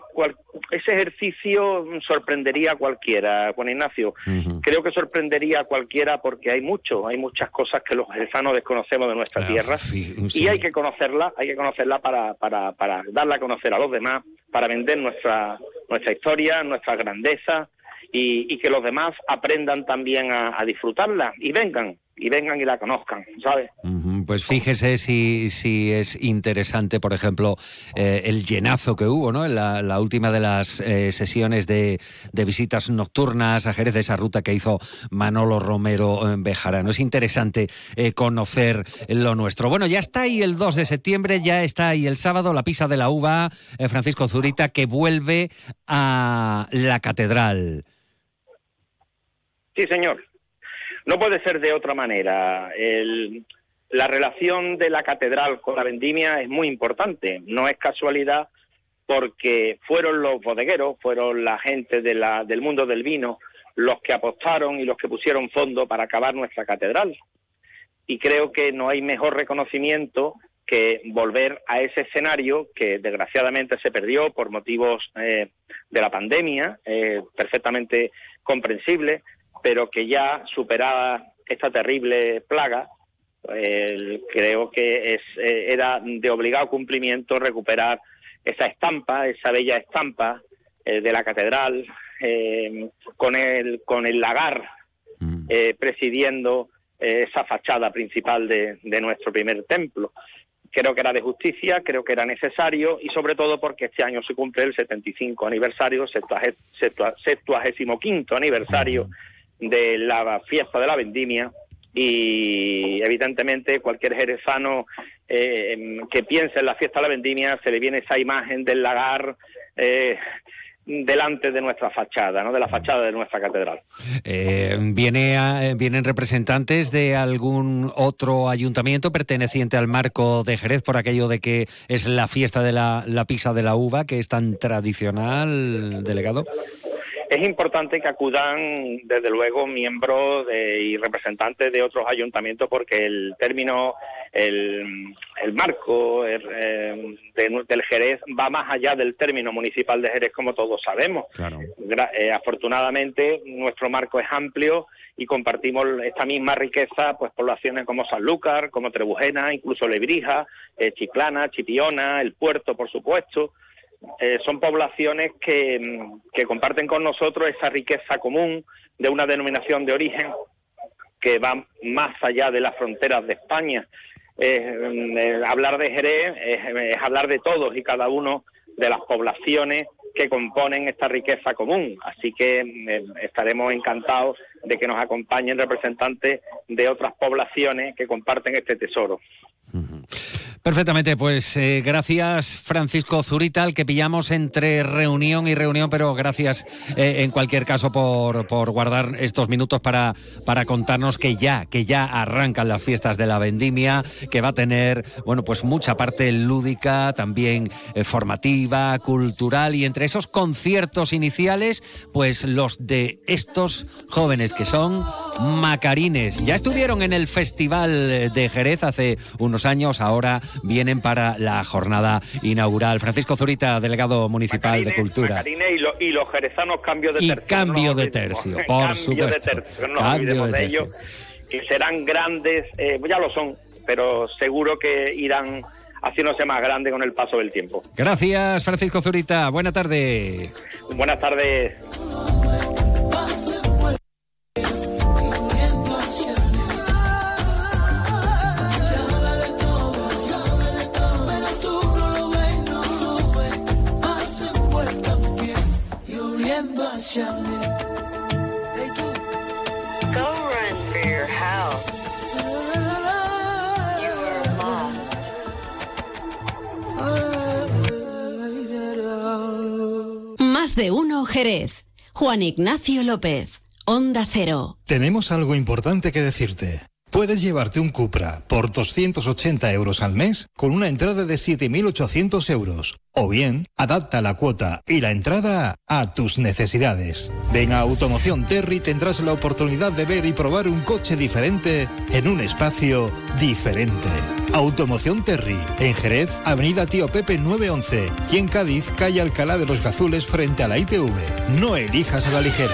ese ejercicio sorprendería a cualquiera, Juan Ignacio. Creo que sorprendería a cualquiera porque hay mucho, hay muchas cosas que los jerezanos desconocemos de nuestra tierra y hay que conocerla, hay que conocerla para, para, para darla a conocer a los demás, para vender nuestra, nuestra historia, nuestra grandeza y, que los demás aprendan también a, disfrutarla y vengan, y vengan y la conozcan, ¿sabes? Pues fíjese si, si es interesante, por ejemplo, eh, el llenazo que hubo, ¿no? En la, última de las eh, sesiones de, visitas nocturnas a Jerez, esa ruta que hizo Manolo Romero en Bejarano. Es interesante eh, conocer lo nuestro. Bueno, ya está ahí el 2 de septiembre, ya está ahí el sábado, la pisa de la uva, Francisco Zurita, que vuelve a la catedral. Sí, señor. No puede ser de otra manera. La relación de la catedral con la vendimia es muy importante. No es casualidad porque fueron los bodegueros, fueron la gente del mundo del vino los que apostaron y los que pusieron fondo para acabar nuestra catedral. Y creo que no hay mejor reconocimiento que volver a ese escenario que desgraciadamente se perdió por motivos eh, de la pandemia, eh, perfectamente comprensible, pero que ya superada esta terrible plaga, creo que es, eh, era de obligado cumplimiento recuperar esa estampa, esa bella estampa eh, de la catedral, eh, con, el, con el lagar mm. presidiendo esa fachada principal de, de nuestro primer templo creo que era de justicia, creo que era necesario y sobre todo porque este año se cumple el 75 aniversario, 75 aniversario de la fiesta de la vendimia y evidentemente cualquier jerezano eh, que piense en la fiesta de la vendimia se le viene esa imagen del lagar eh, delante de nuestra fachada, ¿no? de la fachada de nuestra catedral. Eh, ¿viene ¿Vienen representantes de algún otro ayuntamiento perteneciente al marco de Jerez por aquello de que es la fiesta de la, la pisa de la uva, que es tan tradicional, delegado? Es importante que acudan, desde luego, miembros y representantes de otros ayuntamientos, porque el término, el, marco eh, del Jerez va más allá del término municipal de Jerez, como todos sabemos. Eh, afortunadamente, nuestro marco es amplio y compartimos esta misma riqueza, pues poblaciones como Sanlúcar, como Trebujena, incluso Lebrija, eh, Chiclana, Chipiona, El Puerto, por supuesto. Eh, son poblaciones que, comparten con nosotros esa riqueza común de una denominación de origen que va más allá de las fronteras de España. Eh, hablar de Jerez es, hablar de todos y cada uno de las poblaciones que componen esta riqueza común. Así que eh, estaremos encantados de que nos acompañen representantes de otras poblaciones que comparten este tesoro. Perfectamente, pues eh, gracias Francisco Zurita, al que pillamos entre reunión y reunión, pero gracias eh, en cualquier caso por, por, guardar estos minutos para, para contarnos que ya, que ya arrancan las fiestas de la vendimia, que va a tener, bueno, pues mucha parte lúdica, también eh, formativa, cultural, y entre esos conciertos iniciales, pues los de estos jóvenes que son Macarines. Ya estuvieron en el Festival de Jerez hace unos años, ahora vienen para la jornada inaugural. Francisco Zurita, delegado municipal de Cultura. y, los jerezanos cambio de tercio. Y *laughs* cambio de tercio, por cambio supuesto. De tercio, no cambio de, ellos. Que serán grandes, eh, ya lo son, pero seguro que irán haciéndose más grandes con el paso del tiempo. Gracias, Francisco Zurita. Buena tarde. Buenas tardes. De uno Jerez. Juan Ignacio López. Onda Cero. Tenemos algo importante que decirte. Puedes llevarte un Cupra por 280 euros al mes con una entrada de 7.800 euros. O bien, adapta la cuota y la entrada a tus necesidades. Ven a Automoción Terry tendrás la oportunidad de ver y probar un coche diferente en un espacio diferente. Automoción Terry, en Jerez, Avenida Tío Pepe 911 y en Cádiz, calle Alcalá de los Gazules frente a la ITV. No elijas a la ligera.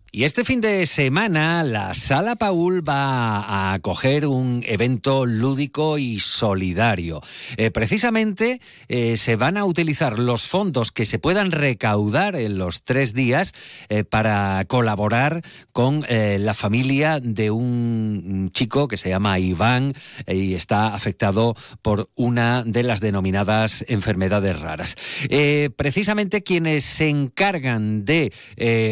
Y este fin de semana la Sala Paul va a acoger un evento lúdico y solidario. Eh, precisamente eh, se van a utilizar los fondos que se puedan recaudar en los tres días eh, para colaborar con la familia de un chico que se llama Iván y está afectado por una de las denominadas enfermedades raras. precisamente quienes se encargan de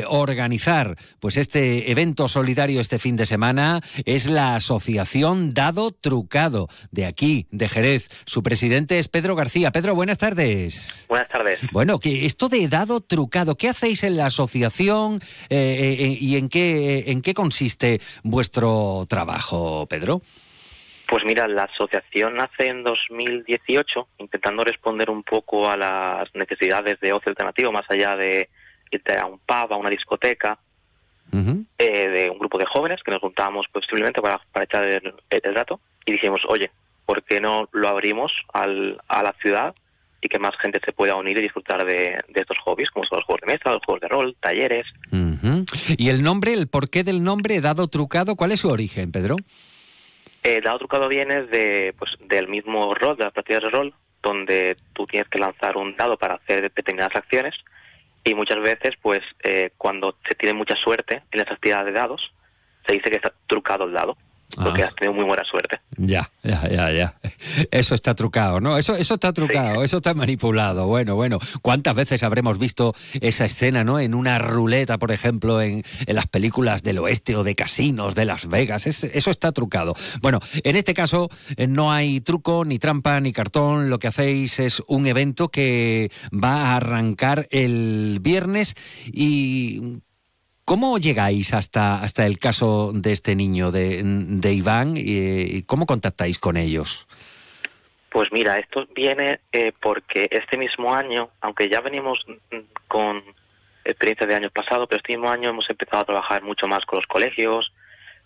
organizar pues este evento solidario este fin de semana es la Asociación Dado Trucado de aquí, de Jerez. Su presidente es Pedro García. Pedro, buenas tardes. Buenas tardes. Bueno, que esto de Dado Trucado, ¿qué hacéis en la asociación eh, eh, y en qué, en qué consiste vuestro trabajo, Pedro? Pues mira, la asociación nace en 2018 intentando responder un poco a las necesidades de ocio alternativo, más allá de irte a un pub, a una discoteca, eh, de un grupo de jóvenes que nos juntábamos posiblemente para, para echar el, el, dato y dijimos, oye, ¿por qué no lo abrimos al, a la ciudad y que más gente se pueda unir y disfrutar de, estos hobbies, como son los juegos de mesa, los juegos de rol, talleres? ¿Y el nombre, el porqué del nombre, dado trucado, cuál es su origen, Pedro? Eh, dado trucado viene de, pues, del mismo rol, de las partidas de rol, donde tú tienes que lanzar un dado para hacer determinadas acciones y muchas veces, pues, eh, cuando se tiene mucha suerte en las actividades de dados, se dice que está trucado el dado. Porque has tenido muy buena suerte. Ya, ya, ya, ya. Eso está trucado, ¿no? Eso, eso está trucado, eso está manipulado. Bueno, bueno. ¿Cuántas veces habremos visto esa escena, ¿no? En una ruleta, por ejemplo, en, en las películas del oeste o de casinos de Las Vegas. eso está trucado. Bueno, en este caso eh, no hay truco, ni trampa, ni cartón. Lo que hacéis es un evento que va a arrancar el viernes y ¿Cómo llegáis hasta, hasta el caso de este niño, de, Iván, y cómo contactáis con ellos? Pues mira, esto viene eh, porque este mismo año, aunque ya venimos con experiencia de años pasados, pero este mismo año hemos empezado a trabajar mucho más con los colegios,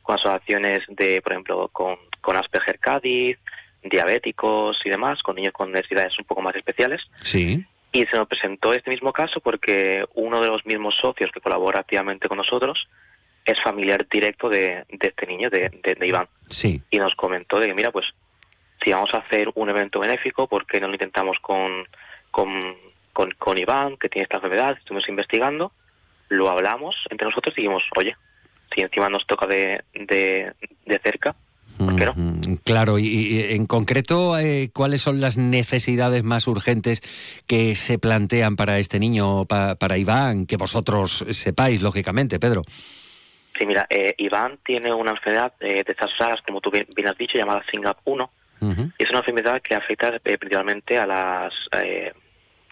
con asociaciones de, por ejemplo, con, con Asperger Cádiz, diabéticos y demás, con niños con necesidades un poco más especiales. Sí. Y se nos presentó este mismo caso porque uno de los mismos socios que colabora activamente con nosotros es familiar directo de, este niño, de, Iván. Sí. Y nos comentó de que, mira, pues si vamos a hacer un evento benéfico, ¿por qué no lo intentamos con, con, con, Iván, que tiene esta enfermedad? Estuvimos investigando, lo hablamos entre nosotros y dijimos, oye, si encima nos toca de, de, de cerca, Claro, y, en concreto, eh, ¿cuáles son las necesidades más urgentes que se plantean para este niño, para Iván, que vosotros sepáis, lógicamente, Pedro? Sí, mira, eh, Iván tiene una enfermedad eh, de estas raras, como tú bien, has dicho, llamada SINGAP 1. Es una enfermedad que afecta principalmente a las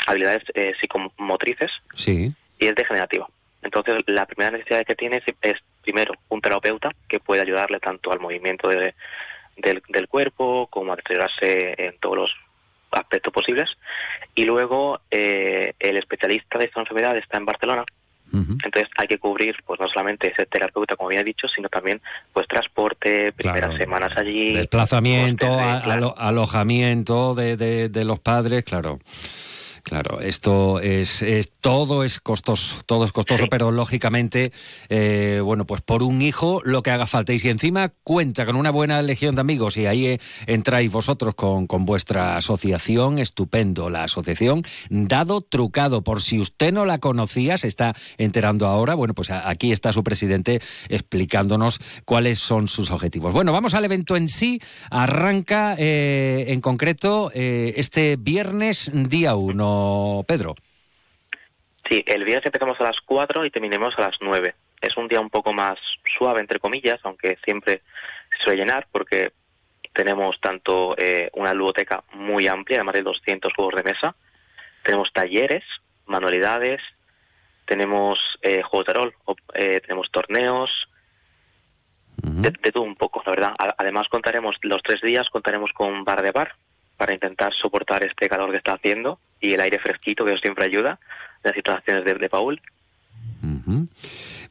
habilidades psicomotrices sí. y es degenerativa. Entonces, la primera necesidad que tiene es, primero, un terapeuta que puede ayudarle tanto al movimiento del, cuerpo como a deteriorarse en todos los aspectos posibles. Y luego, eh, el especialista de esta enfermedad está en Barcelona. Entonces hay que cubrir pues no solamente ese terapeuta como había dicho, sino también pues transporte, primeras semanas allí, desplazamiento, alojamiento de, de los padres, claro. Claro, esto es, todo es costoso, todo es costoso, pero lógicamente, eh, bueno, pues por un hijo lo que haga falta. Y si encima cuenta con una buena legión de amigos y ahí eh, entráis vosotros con, con vuestra asociación, estupendo, la asociación Dado Trucado. Por si usted no la conocía, se está enterando ahora, bueno, pues aquí está su presidente explicándonos cuáles son sus objetivos. Bueno, vamos al evento en sí. Arranca eh, en concreto este viernes día 1. Pedro. Sí, el viernes empezamos a las 4 y terminemos a las 9. Es un día un poco más suave, entre comillas, aunque siempre se suele llenar porque tenemos tanto eh, una ludoteca muy amplia, además de 200 juegos de mesa, tenemos talleres, manualidades, tenemos eh, juegos de rol, eh, tenemos torneos, de, de, todo un poco, la verdad. Además contaremos los tres días, contaremos con bar de bar para intentar soportar este calor que está haciendo y el aire fresquito que siempre ayuda en las situaciones de, Paul.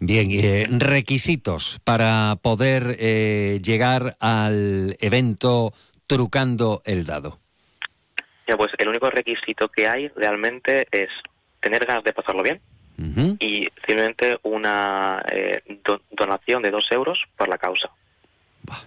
Bien, eh, requisitos para poder eh, llegar al evento trucando el dado. Ya, pues el único requisito que hay realmente es tener ganas de pasarlo bien y simplemente una eh, donación de dos euros por la causa.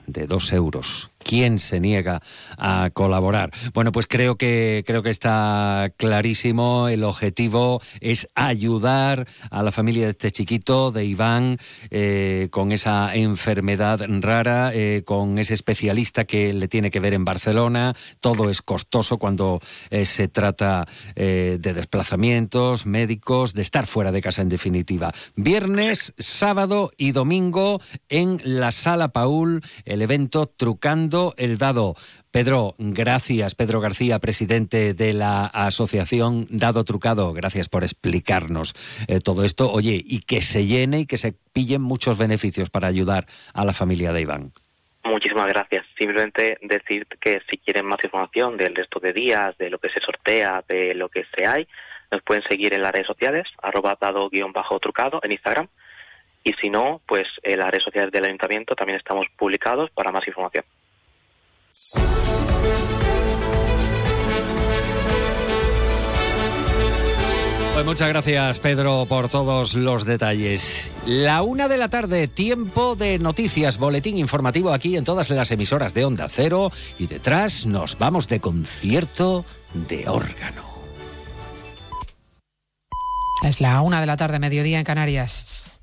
De dos euros. ¿Quién se niega a colaborar? Bueno, pues creo que creo que está clarísimo. El objetivo es ayudar a la familia de este chiquito, de Iván, eh, con esa enfermedad rara, eh, con ese especialista que le tiene que ver en Barcelona. Todo es costoso cuando eh, se trata de desplazamientos médicos, de estar fuera de casa en definitiva. Viernes, sábado y domingo en la Sala Paul, el evento Trucando el dado. Pedro, gracias. Pedro García, presidente de la asociación Dado Trucado. Gracias por explicarnos eh, todo esto. Oye, y que se llene y que se pillen muchos beneficios para ayudar a la familia de Iván. Muchísimas gracias. Simplemente decir que si quieren más información del resto de días, de lo que se sortea, de lo que se hay, nos pueden seguir en las redes sociales, arroba dado-trucado en Instagram. Y si no, pues en las redes sociales del ayuntamiento también estamos publicados para más información. Pues muchas gracias, Pedro, por todos los detalles. La una de la tarde, tiempo de noticias, boletín informativo aquí en todas las emisoras de Onda Cero. Y detrás nos vamos de concierto de órgano. Es la una de la tarde, mediodía en Canarias.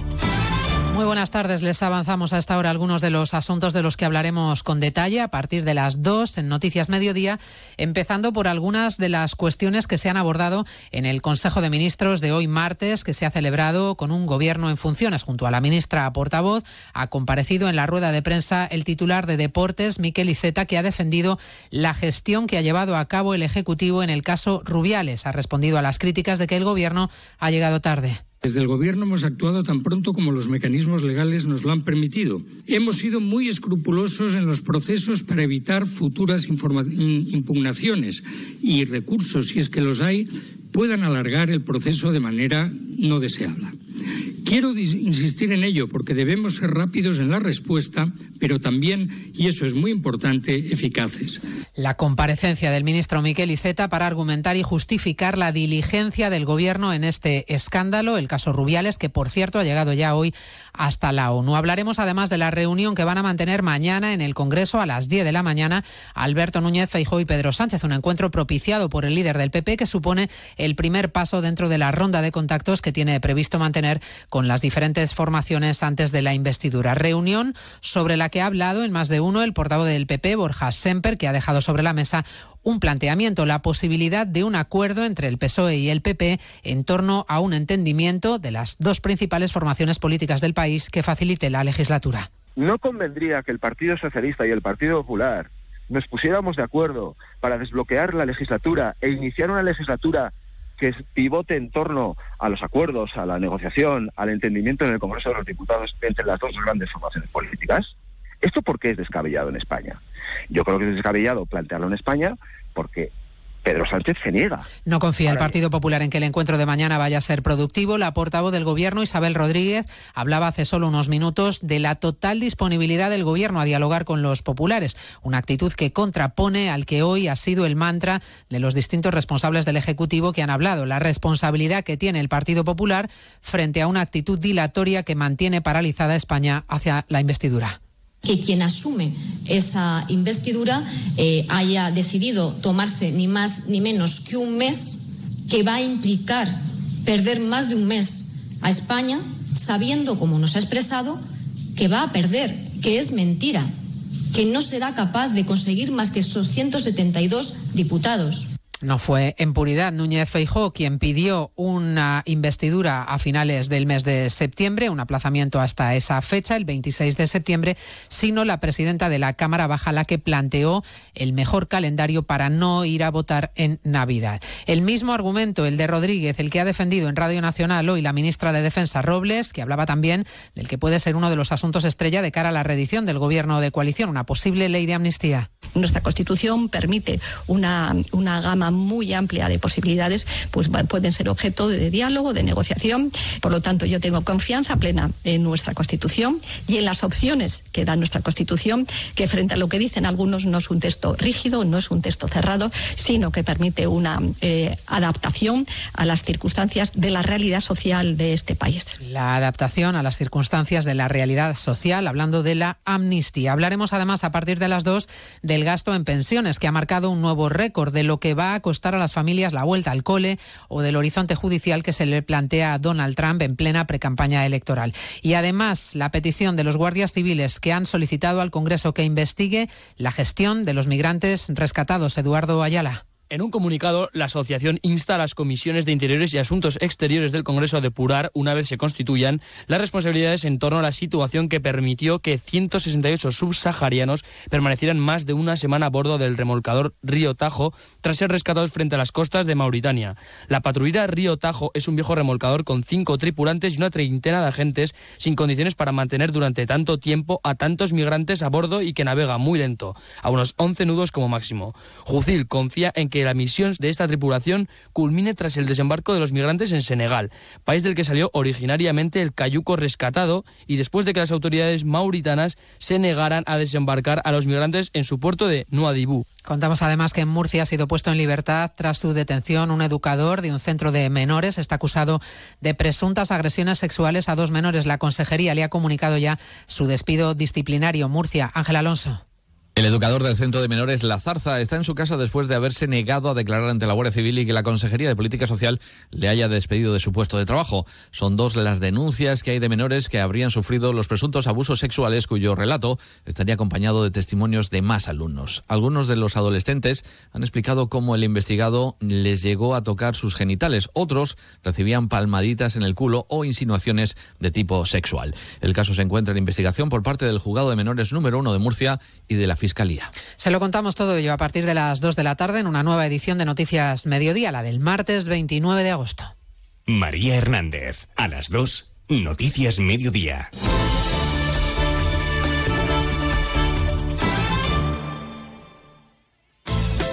Muy buenas tardes. Les avanzamos a esta hora algunos de los asuntos de los que hablaremos con detalle a partir de las 2 en Noticias Mediodía, empezando por algunas de las cuestiones que se han abordado en el Consejo de Ministros de hoy martes, que se ha celebrado con un gobierno en funciones. Junto a la ministra portavoz, ha comparecido en la rueda de prensa el titular de Deportes, Miquel Iceta, que ha defendido la gestión que ha llevado a cabo el Ejecutivo en el caso Rubiales. Ha respondido a las críticas de que el gobierno ha llegado tarde. Desde el Gobierno hemos actuado tan pronto como los mecanismos legales nos lo han permitido. Hemos sido muy escrupulosos en los procesos para evitar futuras impugnaciones y recursos, si es que los hay, puedan alargar el proceso de manera no deseable. Quiero insistir en ello porque debemos ser rápidos en la respuesta, pero también, y eso es muy importante, eficaces. La comparecencia del ministro Miquel Iceta para argumentar y justificar la diligencia del Gobierno en este escándalo, el caso Rubiales, que por cierto ha llegado ya hoy hasta la ONU. Hablaremos además de la reunión que van a mantener mañana en el Congreso a las 10 de la mañana Alberto Núñez Feijóo y Pedro Sánchez, un encuentro propiciado por el líder del PP que supone el primer paso dentro de la ronda de contactos que tiene previsto mantener con las diferentes formaciones antes de la investidura. Reunión sobre la que ha hablado en más de uno el portavoz del PP, Borja Semper, que ha dejado sobre la mesa un planteamiento, la posibilidad de un acuerdo entre el PSOE y el PP en torno a un entendimiento de las dos principales formaciones políticas del país que facilite la legislatura. No convendría que el Partido Socialista y el Partido Popular nos pusiéramos de acuerdo para desbloquear la legislatura e iniciar una legislatura que pivote en torno a los acuerdos, a la negociación, al entendimiento en el Congreso de los Diputados entre las dos grandes formaciones políticas? ¿Esto por qué es descabellado en España? Yo creo que es descabellado plantearlo en España porque Pedro Sánchez se niega. No confía el Partido Popular en que el encuentro de mañana vaya a ser productivo. La portavoz del Gobierno, Isabel Rodríguez, hablaba hace solo unos minutos de la total disponibilidad del Gobierno a dialogar con los populares, una actitud que contrapone al que hoy ha sido el mantra de los distintos responsables del Ejecutivo que han hablado, la responsabilidad que tiene el Partido Popular frente a una actitud dilatoria que mantiene paralizada España hacia la investidura que quien asume esa investidura eh, haya decidido tomarse ni más ni menos que un mes que va a implicar perder más de un mes a España, sabiendo, como nos ha expresado, que va a perder, que es mentira, que no será capaz de conseguir más que esos 172 diputados. No fue en puridad Núñez Feijó quien pidió una investidura a finales del mes de septiembre, un aplazamiento hasta esa fecha, el 26 de septiembre, sino la presidenta de la Cámara Baja la que planteó el mejor calendario para no ir a votar en Navidad. El mismo argumento, el de Rodríguez, el que ha defendido en Radio Nacional hoy la ministra de Defensa Robles, que hablaba también del que puede ser uno de los asuntos estrella de cara a la reedición del gobierno de coalición, una posible ley de amnistía. Nuestra Constitución permite una, una gama muy amplia de posibilidades, pues pueden ser objeto de diálogo, de negociación. Por lo tanto, yo tengo confianza plena en nuestra Constitución y en las opciones que da nuestra Constitución, que frente a lo que dicen algunos no es un texto rígido, no es un texto cerrado, sino que permite una eh, adaptación a las circunstancias de la realidad social de este país. La adaptación a las circunstancias de la realidad social, hablando de la amnistía. Hablaremos además a partir de las dos del gasto en pensiones, que ha marcado un nuevo récord de lo que va a costar a las familias la vuelta al cole o del horizonte judicial que se le plantea a Donald Trump en plena precampaña electoral. Y además, la petición de los guardias civiles que han solicitado al Congreso que investigue la gestión de los migrantes rescatados. Eduardo Ayala. En un comunicado, la asociación insta a las comisiones de Interiores y Asuntos Exteriores del Congreso a depurar, una vez se constituyan, las responsabilidades en torno a la situación que permitió que 168 subsaharianos permanecieran más de una semana a bordo del remolcador Río Tajo tras ser rescatados frente a las costas de Mauritania. La patrulla Río Tajo es un viejo remolcador con cinco tripulantes y una treintena de agentes sin condiciones para mantener durante tanto tiempo a tantos migrantes a bordo y que navega muy lento, a unos 11 nudos como máximo. Jucil confía en que la misión de esta tripulación culmine tras el desembarco de los migrantes en Senegal, país del que salió originariamente el cayuco rescatado y después de que las autoridades mauritanas se negaran a desembarcar a los migrantes en su puerto de Nuadibú. Contamos además que en Murcia ha sido puesto en libertad tras su detención un educador de un centro de menores. Está acusado de presuntas agresiones sexuales a dos menores. La consejería le ha comunicado ya su despido disciplinario. Murcia, Ángel Alonso. El educador del centro de menores La Zarza está en su casa después de haberse negado a declarar ante la Guardia Civil y que la Consejería de Política Social le haya despedido de su puesto de trabajo. Son dos las denuncias que hay de menores que habrían sufrido los presuntos abusos sexuales cuyo relato estaría acompañado de testimonios de más alumnos. Algunos de los adolescentes han explicado cómo el investigado les llegó a tocar sus genitales. Otros recibían palmaditas en el culo o insinuaciones de tipo sexual. El caso se encuentra en investigación por parte del juzgado de menores número uno de Murcia y de la Fiscalía. Se lo contamos todo ello a partir de las 2 de la tarde en una nueva edición de Noticias Mediodía, la del martes 29 de agosto. María Hernández, a las 2, Noticias Mediodía.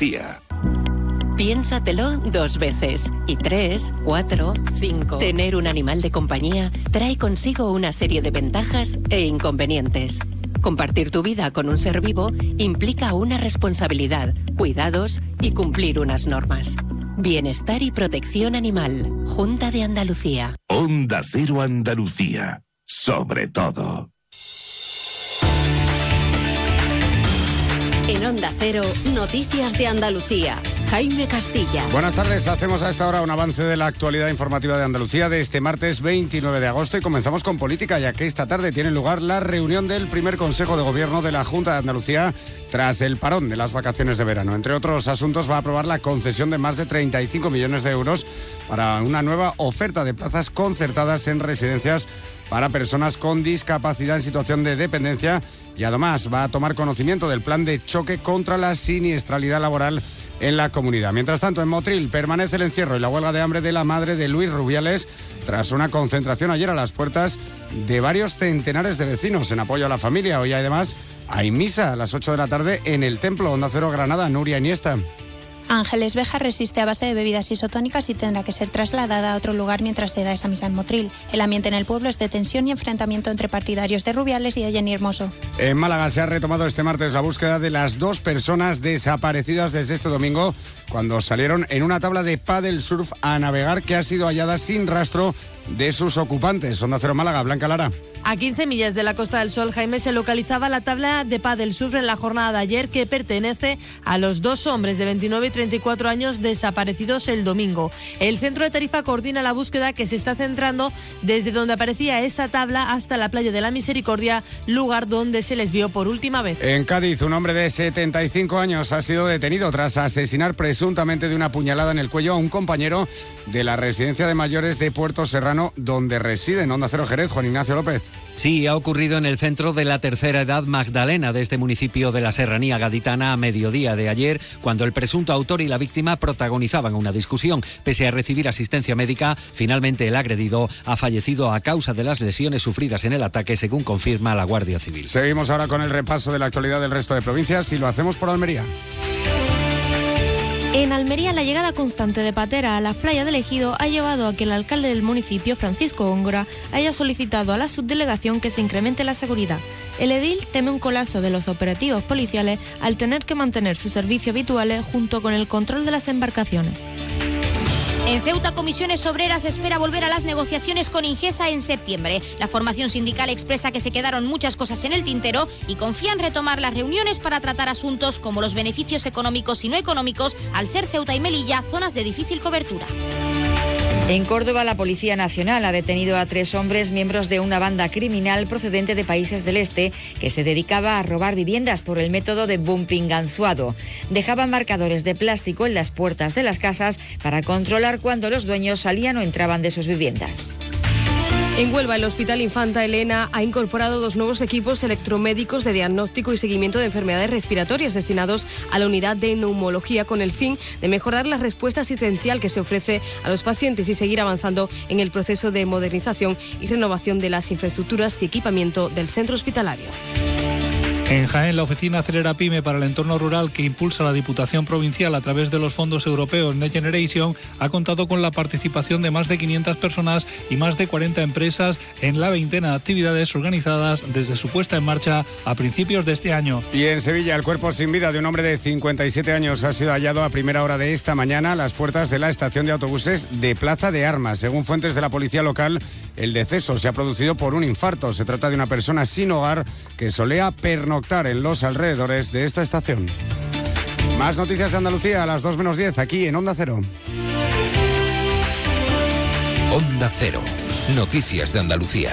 Andalucía. Piénsatelo dos veces. Y tres, cuatro, cinco. Tener un animal de compañía trae consigo una serie de ventajas e inconvenientes. Compartir tu vida con un ser vivo implica una responsabilidad, cuidados y cumplir unas normas. Bienestar y protección animal. Junta de Andalucía. Onda Cero Andalucía. Sobre todo. En Onda Cero, Noticias de Andalucía. Jaime Castilla. Buenas tardes, hacemos a esta hora un avance de la actualidad informativa de Andalucía de este martes 29 de agosto y comenzamos con política, ya que esta tarde tiene lugar la reunión del primer Consejo de Gobierno de la Junta de Andalucía tras el parón de las vacaciones de verano. Entre otros asuntos va a aprobar la concesión de más de 35 millones de euros para una nueva oferta de plazas concertadas en residencias para personas con discapacidad en situación de dependencia y además va a tomar conocimiento del plan de choque contra la siniestralidad laboral en la comunidad. Mientras tanto, en Motril permanece el encierro y la huelga de hambre de la madre de Luis Rubiales tras una concentración ayer a las puertas de varios centenares de vecinos en apoyo a la familia. Hoy además hay misa a las 8 de la tarde en el Templo Onda Cero Granada, Nuria Iniesta. Ángeles Beja resiste a base de bebidas isotónicas y tendrá que ser trasladada a otro lugar mientras se da esa misa en Motril. El ambiente en el pueblo es de tensión y enfrentamiento entre partidarios de Rubiales y de Jenny Hermoso. En Málaga se ha retomado este martes la búsqueda de las dos personas desaparecidas desde este domingo cuando salieron en una tabla de paddle surf a navegar que ha sido hallada sin rastro de sus ocupantes. Onda Cero Málaga, Blanca Lara. A 15 millas de la Costa del Sol, Jaime, se localizaba la tabla de paddle surf en la jornada de ayer que pertenece a los dos hombres de 29 y 34 años desaparecidos el domingo. El centro de Tarifa coordina la búsqueda que se está centrando desde donde aparecía esa tabla hasta la playa de la Misericordia, lugar donde se les vio por última vez. En Cádiz, un hombre de 75 años ha sido detenido tras asesinar presuntamente de una puñalada en el cuello a un compañero de la residencia de mayores de Puerto Serrano, donde reside en Onda Cero Jerez, Juan Ignacio López. Sí, ha ocurrido en el centro de la tercera edad Magdalena de este municipio de la Serranía Gaditana a mediodía de ayer, cuando el presunto autor y la víctima protagonizaban una discusión. Pese a recibir asistencia médica, finalmente el agredido ha fallecido a causa de las lesiones sufridas en el ataque, según confirma la Guardia Civil. Seguimos ahora con el repaso de la actualidad del resto de provincias y lo hacemos por Almería. En Almería, la llegada constante de patera a la playa del Ejido ha llevado a que el alcalde del municipio, Francisco Góngora, haya solicitado a la subdelegación que se incremente la seguridad. El edil teme un colapso de los operativos policiales al tener que mantener sus servicios habituales junto con el control de las embarcaciones. En Ceuta, Comisiones Obreras espera volver a las negociaciones con Ingesa en septiembre. La formación sindical expresa que se quedaron muchas cosas en el tintero y confía en retomar las reuniones para tratar asuntos como los beneficios económicos y no económicos al ser Ceuta y Melilla zonas de difícil cobertura. En Córdoba, la Policía Nacional ha detenido a tres hombres miembros de una banda criminal procedente de países del este que se dedicaba a robar viviendas por el método de bumping ganzuado. Dejaban marcadores de plástico en las puertas de las casas para controlar cuando los dueños salían o entraban de sus viviendas. En Huelva, el Hospital Infanta Elena ha incorporado dos nuevos equipos electromédicos de diagnóstico y seguimiento de enfermedades respiratorias destinados a la unidad de neumología con el fin de mejorar la respuesta asistencial que se ofrece a los pacientes y seguir avanzando en el proceso de modernización y renovación de las infraestructuras y equipamiento del centro hospitalario. En Jaén, la oficina Acelera Pyme para el entorno rural que impulsa la Diputación Provincial a través de los fondos europeos Next Generation ha contado con la participación de más de 500 personas y más de 40 empresas en la veintena de actividades organizadas desde su puesta en marcha a principios de este año. Y en Sevilla, el cuerpo sin vida de un hombre de 57 años ha sido hallado a primera hora de esta mañana a las puertas de la estación de autobuses de Plaza de Armas. Según fuentes de la policía local, el deceso se ha producido por un infarto. Se trata de una persona sin hogar que solía pernoctar en los alrededores de esta estación. Más noticias de Andalucía a las 2 menos 10 aquí en Onda Cero. Onda Cero. Noticias de Andalucía.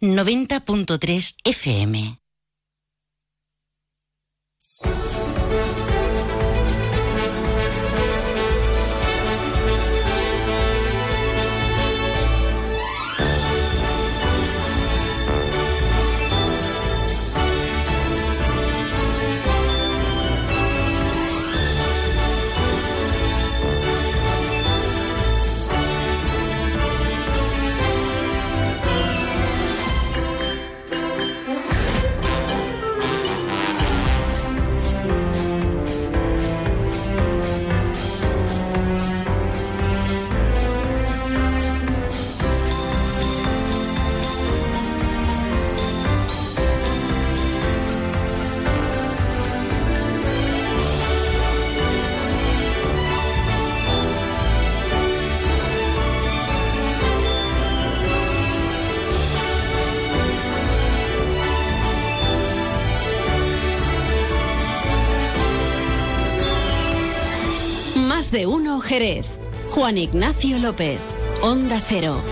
90.3 FM. De uno Jerez. Juan Ignacio López. Onda Cero.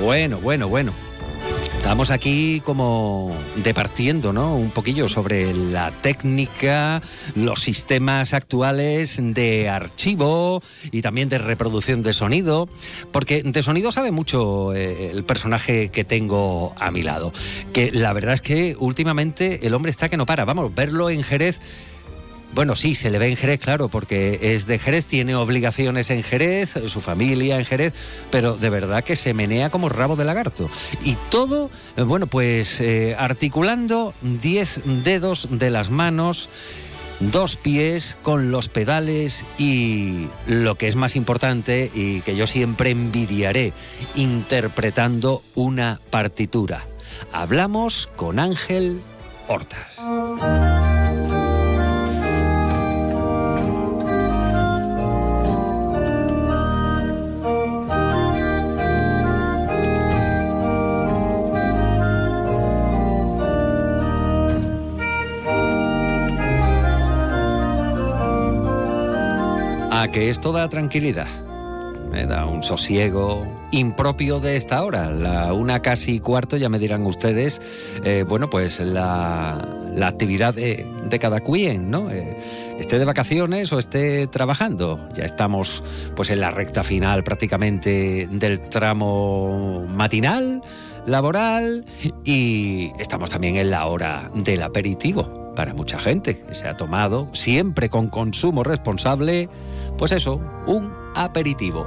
Bueno, bueno, bueno. Estamos aquí como departiendo, ¿no? Un poquillo sobre la técnica, los sistemas actuales de archivo y también de reproducción de sonido, porque de sonido sabe mucho eh, el personaje que tengo a mi lado. Que la verdad es que últimamente el hombre está que no para. Vamos, verlo en Jerez bueno, sí, se le ve en Jerez, claro, porque es de Jerez, tiene obligaciones en Jerez, su familia en Jerez, pero de verdad que se menea como rabo de lagarto. Y todo, eh, bueno, pues eh, articulando 10 dedos de las manos dos pies con los pedales y lo que es más importante y que yo siempre envidiaré, interpretando una partitura. Hablamos con Ángel Hortas. Que esto da tranquilidad. Me da un sosiego impropio de esta hora. La una casi cuarto, ya me dirán ustedes, eh, bueno, pues la, la actividad de, de, cada quien, ¿no? Eh, esté de vacaciones o esté trabajando. Ya estamos pues en la recta final prácticamente del tramo matinal, laboral y estamos también en la hora del aperitivo para mucha gente se ha tomado siempre con consumo responsable pues eso, un aperitivo.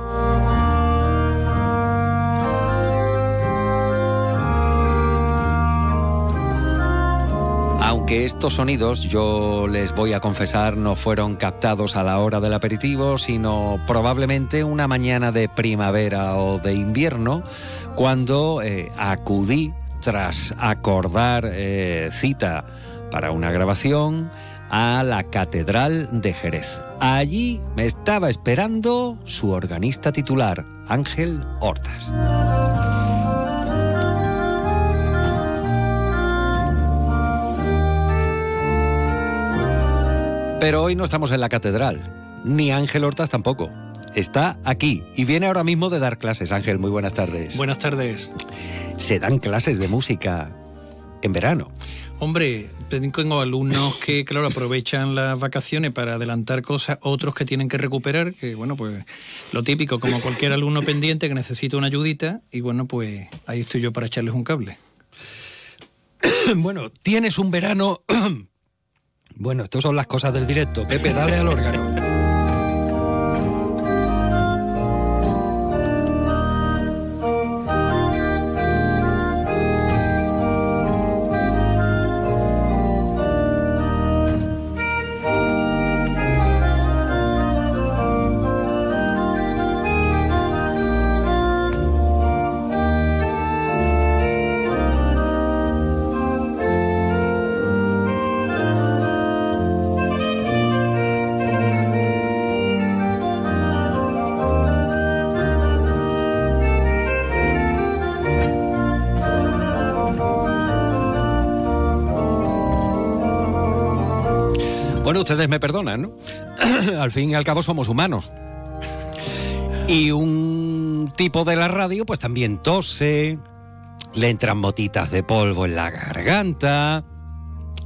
Aunque estos sonidos, yo les voy a confesar, no fueron captados a la hora del aperitivo, sino probablemente una mañana de primavera o de invierno, cuando eh, acudí tras acordar eh, cita para una grabación a la Catedral de Jerez. Allí me estaba esperando su organista titular, Ángel Hortas. Pero hoy no estamos en la catedral, ni Ángel Hortas tampoco. Está aquí y viene ahora mismo de dar clases. Ángel, muy buenas tardes. Buenas tardes. Se dan clases de música en verano. Hombre, tengo alumnos que, claro, aprovechan las vacaciones para adelantar cosas, otros que tienen que recuperar, que bueno, pues lo típico, como cualquier alumno pendiente que necesita una ayudita, y bueno, pues ahí estoy yo para echarles un cable. *coughs* bueno, tienes un verano *coughs* Bueno, estas son las cosas del directo. Pepe, dale al órgano. Ustedes me perdonan, ¿no? *clears throat* al fin y al cabo somos humanos. Y un tipo de la radio, pues también tose, le entran motitas de polvo en la garganta,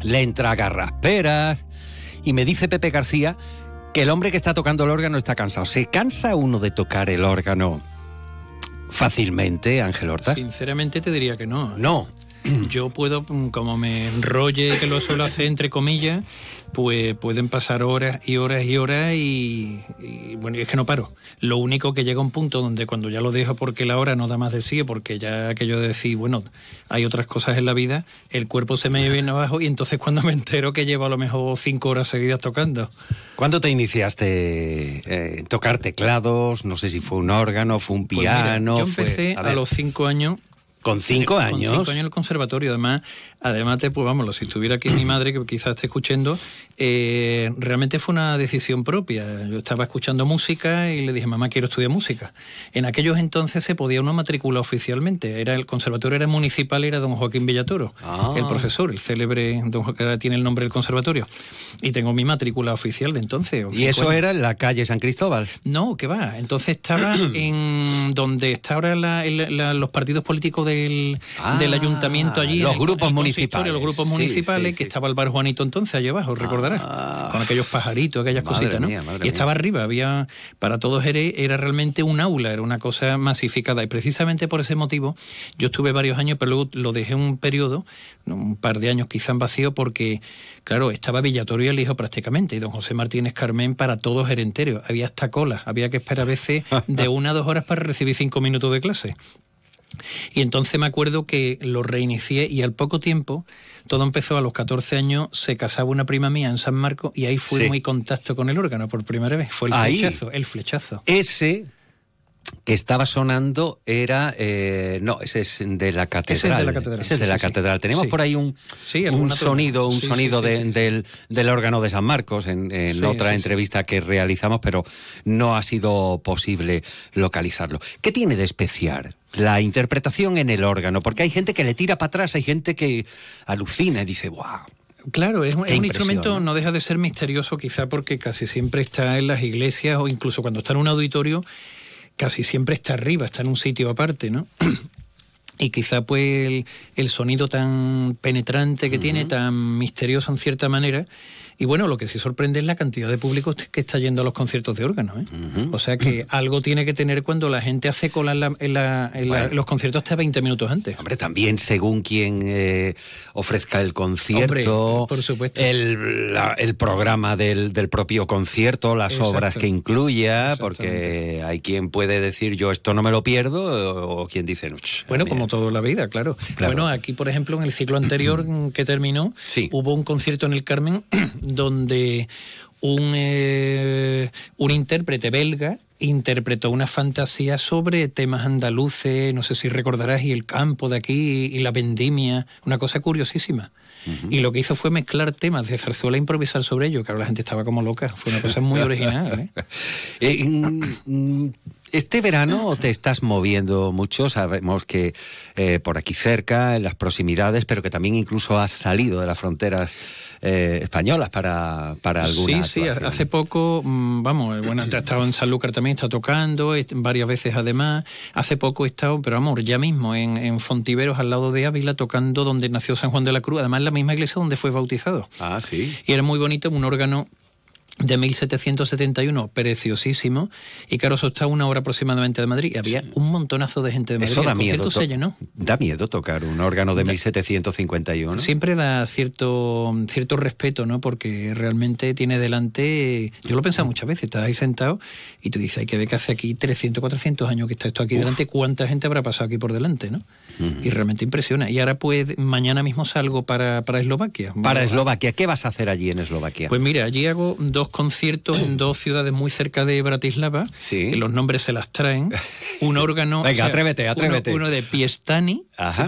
le entra garrasperas. Y me dice Pepe García que el hombre que está tocando el órgano está cansado. ¿Se cansa uno de tocar el órgano fácilmente, Ángel Horta? Sinceramente te diría que no. No. *clears throat* Yo puedo, como me enrolle, que lo suelo hacer entre comillas, pues pueden pasar horas y horas y horas y, bueno, y es que no paro. Lo único que llega un punto donde cuando ya lo dejo porque la hora no da más de sí, porque ya aquello de decir, bueno, hay otras cosas en la vida, el cuerpo se me viene abajo y entonces cuando me entero que llevo a lo mejor cinco horas seguidas tocando. ¿Cuándo te iniciaste en eh, tocar teclados? No sé si fue un órgano, fue un pues piano. yo empecé a los cinco años con cinco años. Con cinco años en el conservatorio. Además, además te, pues vámonos, si estuviera aquí mi madre, que quizás esté escuchando, eh, realmente fue una decisión propia. Yo estaba escuchando música y le dije, mamá, quiero estudiar música. En aquellos entonces se podía uno matricular oficialmente. Era el conservatorio era municipal, era don Joaquín Villatoro, ah. el profesor, el célebre don Joaquín, que tiene el nombre del conservatorio. Y tengo mi matrícula oficial de entonces. ¿Y eso era en la calle San Cristóbal? No, que va. Entonces estaba *clears throat* en donde está ahora los partidos políticos del, ah, del ayuntamiento allí. Los grupos municipales. Los grupos municipales, que estaba el bar Juanito entonces allá abajo, recordarás. Ah. Con aquellos pajaritos, aquellas cositas, ¿no? y estaba arriba, había, para todos era, era realmente un aula, era una cosa masificada. Y precisamente por ese motivo, yo estuve varios años, pero luego lo dejé un periodo, un par de años quizá en vacío, porque, claro, estaba Villatorio el hijo prácticamente, y don José Martínez Carmen para todos era entero. Había hasta cola, había que esperar a veces de una a dos horas para recibir cinco minutos de clase. Y entonces me acuerdo que lo reinicié y al poco tiempo, todo empezó a los 14 años, se casaba una prima mía en San Marcos y ahí fue muy contacto con el órgano por primera vez. Fue el flechazo, el flechazo. Ese que estaba sonando era eh, no ese es de la catedral ese es de la catedral, ese es de la catedral. tenemos por ahí un, un sonido un sonido del, del, órgano de San Marcos en, en otra entrevista que realizamos pero no ha sido posible localizarlo. Qué tiene de especial la interpretación en el órgano porque hay gente que le tira para atrás hay gente que alucina y dice wow Claro, es, un instrumento, ¿no? deja de ser misterioso quizá porque casi siempre está en las iglesias o incluso cuando está en un auditorio casi siempre está arriba, está en un sitio aparte, ¿no? *clears throat* y quizá pues el, sonido tan penetrante que tiene, tan misterioso en cierta manera, y bueno, lo que sí sorprende es la cantidad de público que está yendo a los conciertos de órgano. ¿eh? O sea que algo tiene que tener cuando la gente hace cola en, los conciertos hasta 20 minutos antes. Hombre, también según quien eh, ofrezca el concierto, por supuesto. El, el programa del, del, propio concierto, las obras que incluya, porque hay quien puede decir yo esto no me lo pierdo, o quien dice... Bueno, como toda la vida, claro. Bueno, aquí por ejemplo en el ciclo anterior *clears throat* que terminó, hubo un concierto en el Carmen *clears throat* donde un, eh, un intérprete belga interpretó una fantasía sobre temas andaluces, no sé si recordarás, y el campo de aquí, y la vendimia, una cosa curiosísima. Y lo que hizo fue mezclar temas de zarzuela e improvisar sobre ello, que ahora la gente estaba como loca. Fue una cosa muy original. ¿eh? *laughs* Eh, mm, mm, este verano te estás moviendo mucho, sabemos que eh, por aquí cerca, en las proximidades, pero que también incluso has salido de las fronteras eh, españolas para, para alguna Sí, sí, hace poco, mm, vamos, bueno, he estado en Sanlúcar también, estado tocando, varias veces además. Hace poco he estado, pero vamos, ya mismo en, en Fontiveros, al lado de Ávila, tocando donde nació San Juan de la Cruz, además en la misma iglesia donde fue bautizado. Ah, sí. Y era muy bonito, un órgano de 1771, preciosísimo, y claro, eso está una hora aproximadamente de Madrid, y había un montonazo de gente de Madrid. Eso da miedo. Se llenó. Da miedo tocar un órgano de 1751. Siempre da cierto, cierto respeto, ¿no? Porque realmente tiene delante, yo lo he pensado muchas veces, estás ahí sentado y tú dices, hay que ver que hace aquí 300, 400 años que está esto aquí delante, ¿cuánta gente habrá pasado aquí por delante, no? Y realmente impresiona. Y ahora pues mañana mismo salgo para, para Eslovaquia. Para Eslovaquia, ¿qué vas a hacer allí en Eslovaquia? Pues mira, allí hago dos conciertos en dos ciudades muy cerca de Bratislava, sí. los nombres se las traen. Un órgano... *laughs* Venga, atrévete, atrévete. Uno, de Piestani,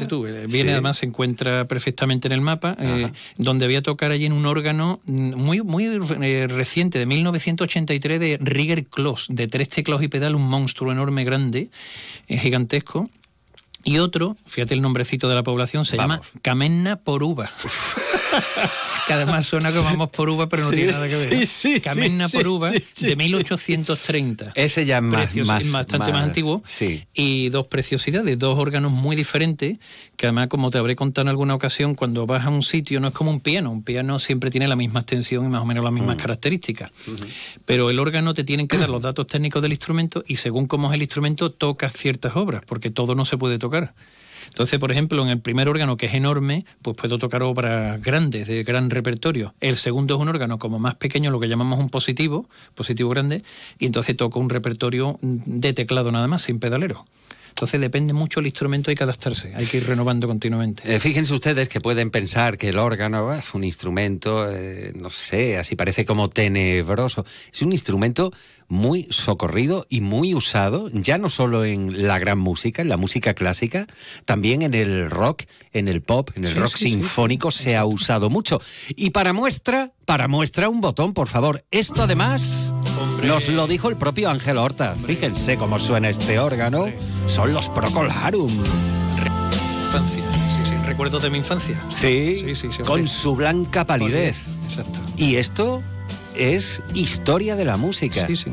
tú, eh, viene además, se encuentra perfectamente en el mapa, eh, donde voy a tocar allí en un órgano muy, muy eh, reciente, de 1983, de Rigger Kloss, de tres teclados y pedal, un monstruo enorme, grande, gigantesco. Y otro, fíjate el nombrecito de la población, se llama Camenna Poruba. *laughs* que además suena que vamos por uva, pero no tiene nada que ver. Sí, sí, Camenna por uva, de 1830. Ese ya es más, bastante más, antiguo. Y dos preciosidades, dos órganos muy diferentes, que además, como te habré contado en alguna ocasión, cuando vas a un sitio no es como un piano. Un piano siempre tiene la misma extensión y más o menos las mismas mm. características. Pero el órgano te tienen que dar los datos técnicos del instrumento y según cómo es el instrumento, tocas ciertas obras, porque todo no se puede tocar. Entonces, por ejemplo, en el primer órgano, que es enorme, pues puedo tocar obras grandes, de gran repertorio. El segundo es un órgano como más pequeño, lo que llamamos un positivo, positivo grande, y entonces toco un repertorio de teclado nada más, sin pedalero. Entonces depende mucho el instrumento, hay que adaptarse, hay que ir renovando continuamente. Eh, fíjense ustedes que pueden pensar que el órgano es un instrumento, eh, no sé, así parece como tenebroso. Es un instrumento muy socorrido y muy usado, ya no solo en la gran música, en la música clásica, también en el rock, en el pop, en el rock sinfónico se ha usado mucho. Y para muestra, para muestra un botón, por favor. Esto además nos lo dijo el propio Ángel Horta. Fíjense cómo suena este órgano. Son los Procolarum. Sí, sí, recuerdos de mi infancia. Sí, sí, sí, con su blanca palidez. Exacto. Y esto es historia de la música. Sí, sí.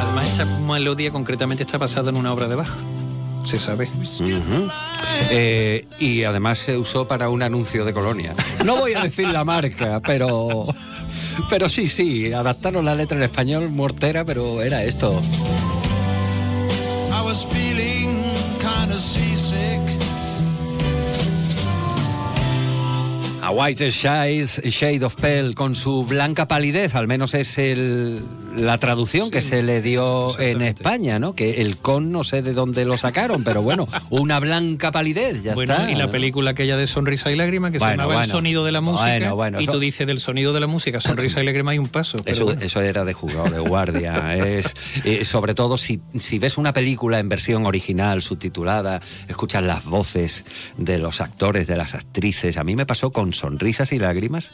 Además, esta melodía concretamente está basada en una obra de Bach se sabe. Eh, y además se usó para un anuncio de colonia. No voy a decir la marca, pero. Pero sí, sí, adaptaron la letra en español mortera, pero era esto. A White Shade, Shade of Pale, con su blanca palidez, al menos es el, la traducción que se le dio en España, ¿no? Que el con no sé de dónde lo sacaron, pero bueno, *laughs* una blanca palidez, ya está. Y la película aquella de Sonrisa y Lágrima, que se llamaba El sonido de la música, y tú dices del sonido de la música, Sonrisa y Lágrima hay un paso. Eso, eso, era de jugador de guardia. *laughs* es, eh, sobre todo si, si ves una película en versión original, subtitulada, escuchas las voces de los actores, de las actrices. A mí me pasó con Sonrisas y Lágrimas,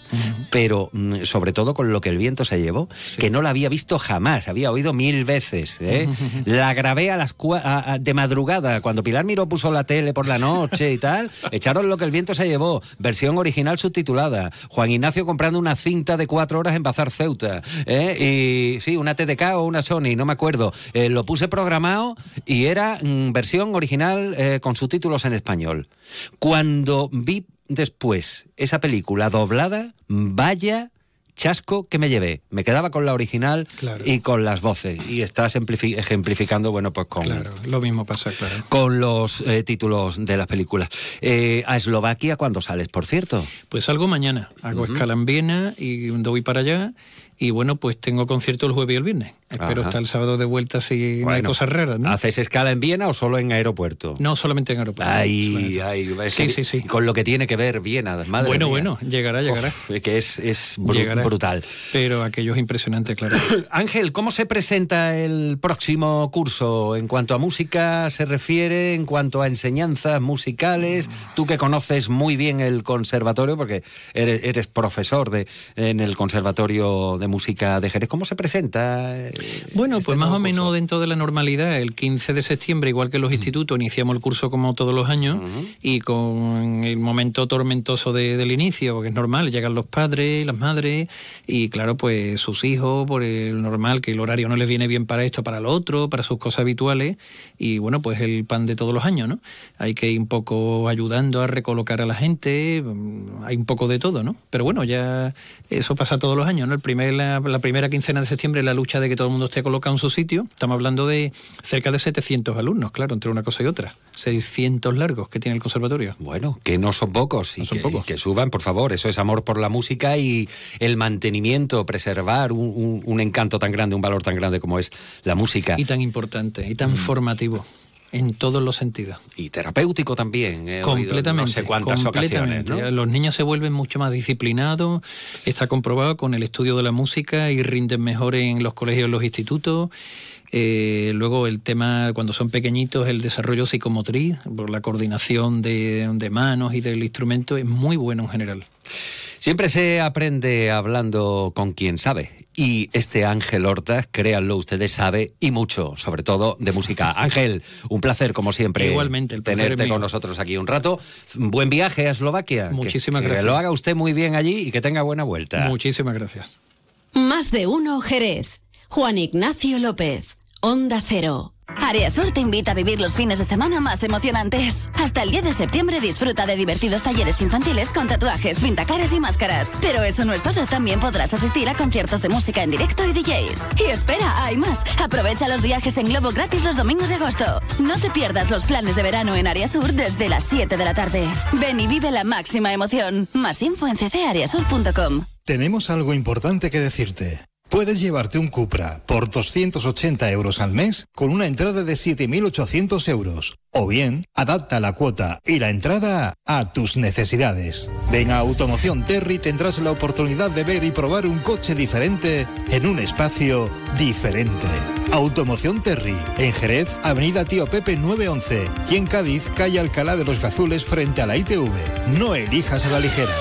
pero mm, sobre todo con Lo que el viento se llevó, que no la había visto jamás, había oído mil veces. ¿eh? *laughs* La grabé a las de madrugada, cuando Pilar Miró puso la tele por la noche y tal, *laughs* echaron lo que el viento se llevó, versión original subtitulada. Juan Ignacio comprando una cinta de cuatro horas en Bazar Ceuta. ¿eh? Y sí, una TDK o una Sony, no me acuerdo. Eh, lo puse programado y era mm, versión original con subtítulos en español. Cuando vi después esa película doblada, vaya chasco que me llevé. Me quedaba con la original y con las voces. Y estás ejemplificando, bueno, pues con. Claro, lo mismo pasa, claro. Con los eh, títulos de las películas. Eh, ¿A Eslovaquia cuándo sales, por cierto? Pues salgo mañana. Hago escala en Viena y voy para allá. Y bueno, pues tengo concierto el jueves y el viernes. Espero estar el sábado de vuelta si no hay cosas raras, ¿no? ¿Haces escala en Viena o solo en aeropuerto? No, solamente en aeropuerto. Ay, ay, sí, sí, sí. Con lo que tiene que ver Viena, madre Bueno, bueno, llegará, llegará. que es, es brutal. Pero aquello es impresionante, claro. *coughs* Ángel, ¿cómo se presenta el próximo curso en cuanto a música se refiere, en cuanto a enseñanzas musicales? Tú que conoces muy bien el conservatorio, porque eres, eres profesor de, en el Conservatorio de Música de Jerez, ¿cómo se presenta? Bueno, este pues más o menos dentro de la normalidad. El 15 de septiembre, igual que los institutos, iniciamos el curso como todos los años y con el momento tormentoso del inicio, porque es normal, llegan los padres, las madres y claro, pues sus hijos, por el normal, que el horario no les viene bien para esto, para lo otro, para sus cosas habituales y bueno, pues el pan de todos los años, ¿no? Hay que ir un poco ayudando a recolocar a la gente, mm, hay un poco de todo, ¿no? Pero bueno, ya eso pasa todos los años, ¿no? El primer, la, la primera quincena de septiembre la lucha de que todo el mundo esté colocado en su sitio. Estamos hablando de cerca de 700 alumnos, claro, entre una cosa y otra. 600 largos que tiene el conservatorio. Bueno, que no son pocos. Y, son que, pocos. que suban, por favor. Eso es amor por la música y el mantenimiento, preservar un, encanto tan grande, un valor tan grande como es la música. Y tan importante, y tan mm. formativo en todos los sentidos. Y terapéutico también. completamente. no sé cuántas ocasiones. Los niños se vuelven mucho más disciplinados. Está comprobado con el estudio de la música y rinden mejor en los colegios, en los institutos. Eh, luego el tema, cuando son pequeñitos, el desarrollo psicomotriz, por la coordinación de, de manos y del instrumento, es muy bueno en general. Siempre se aprende hablando con quien sabe. Y este Ángel Hortas, créanlo, ustedes sabe y mucho, sobre todo de música. *laughs* Ángel, un placer como siempre. Igualmente, el tenerte con nosotros aquí un rato. Buen viaje a Eslovaquia. Muchísimas gracias. Que lo haga usted muy bien allí y que tenga buena vuelta. Muchísimas gracias. Más de uno Jerez. Juan Ignacio López. Onda Cero. Sur te invita a vivir los fines de semana más emocionantes. Hasta el 10 de septiembre disfruta de divertidos talleres infantiles con tatuajes, pintacaras y máscaras. Pero eso no es todo, también podrás asistir a conciertos de música en directo y DJs. Y espera, hay más. Aprovecha los viajes en globo gratis los domingos de agosto. No te pierdas los planes de verano en Sur desde las 7 de la tarde. Ven y vive la máxima emoción. Más info en ccariasur.com. Tenemos algo importante que decirte. Puedes llevarte un Cupra por 280 euros al mes con una entrada de 7.800 euros. O bien, adapta la cuota y la entrada a tus necesidades. Ven a Automoción Terry tendrás la oportunidad de ver y probar un coche diferente en un espacio diferente. Automoción Terry, en Jerez, Avenida Tío Pepe 911 y en Cádiz, calle Alcalá de los Gazules frente a la ITV. No elijas a la ligera.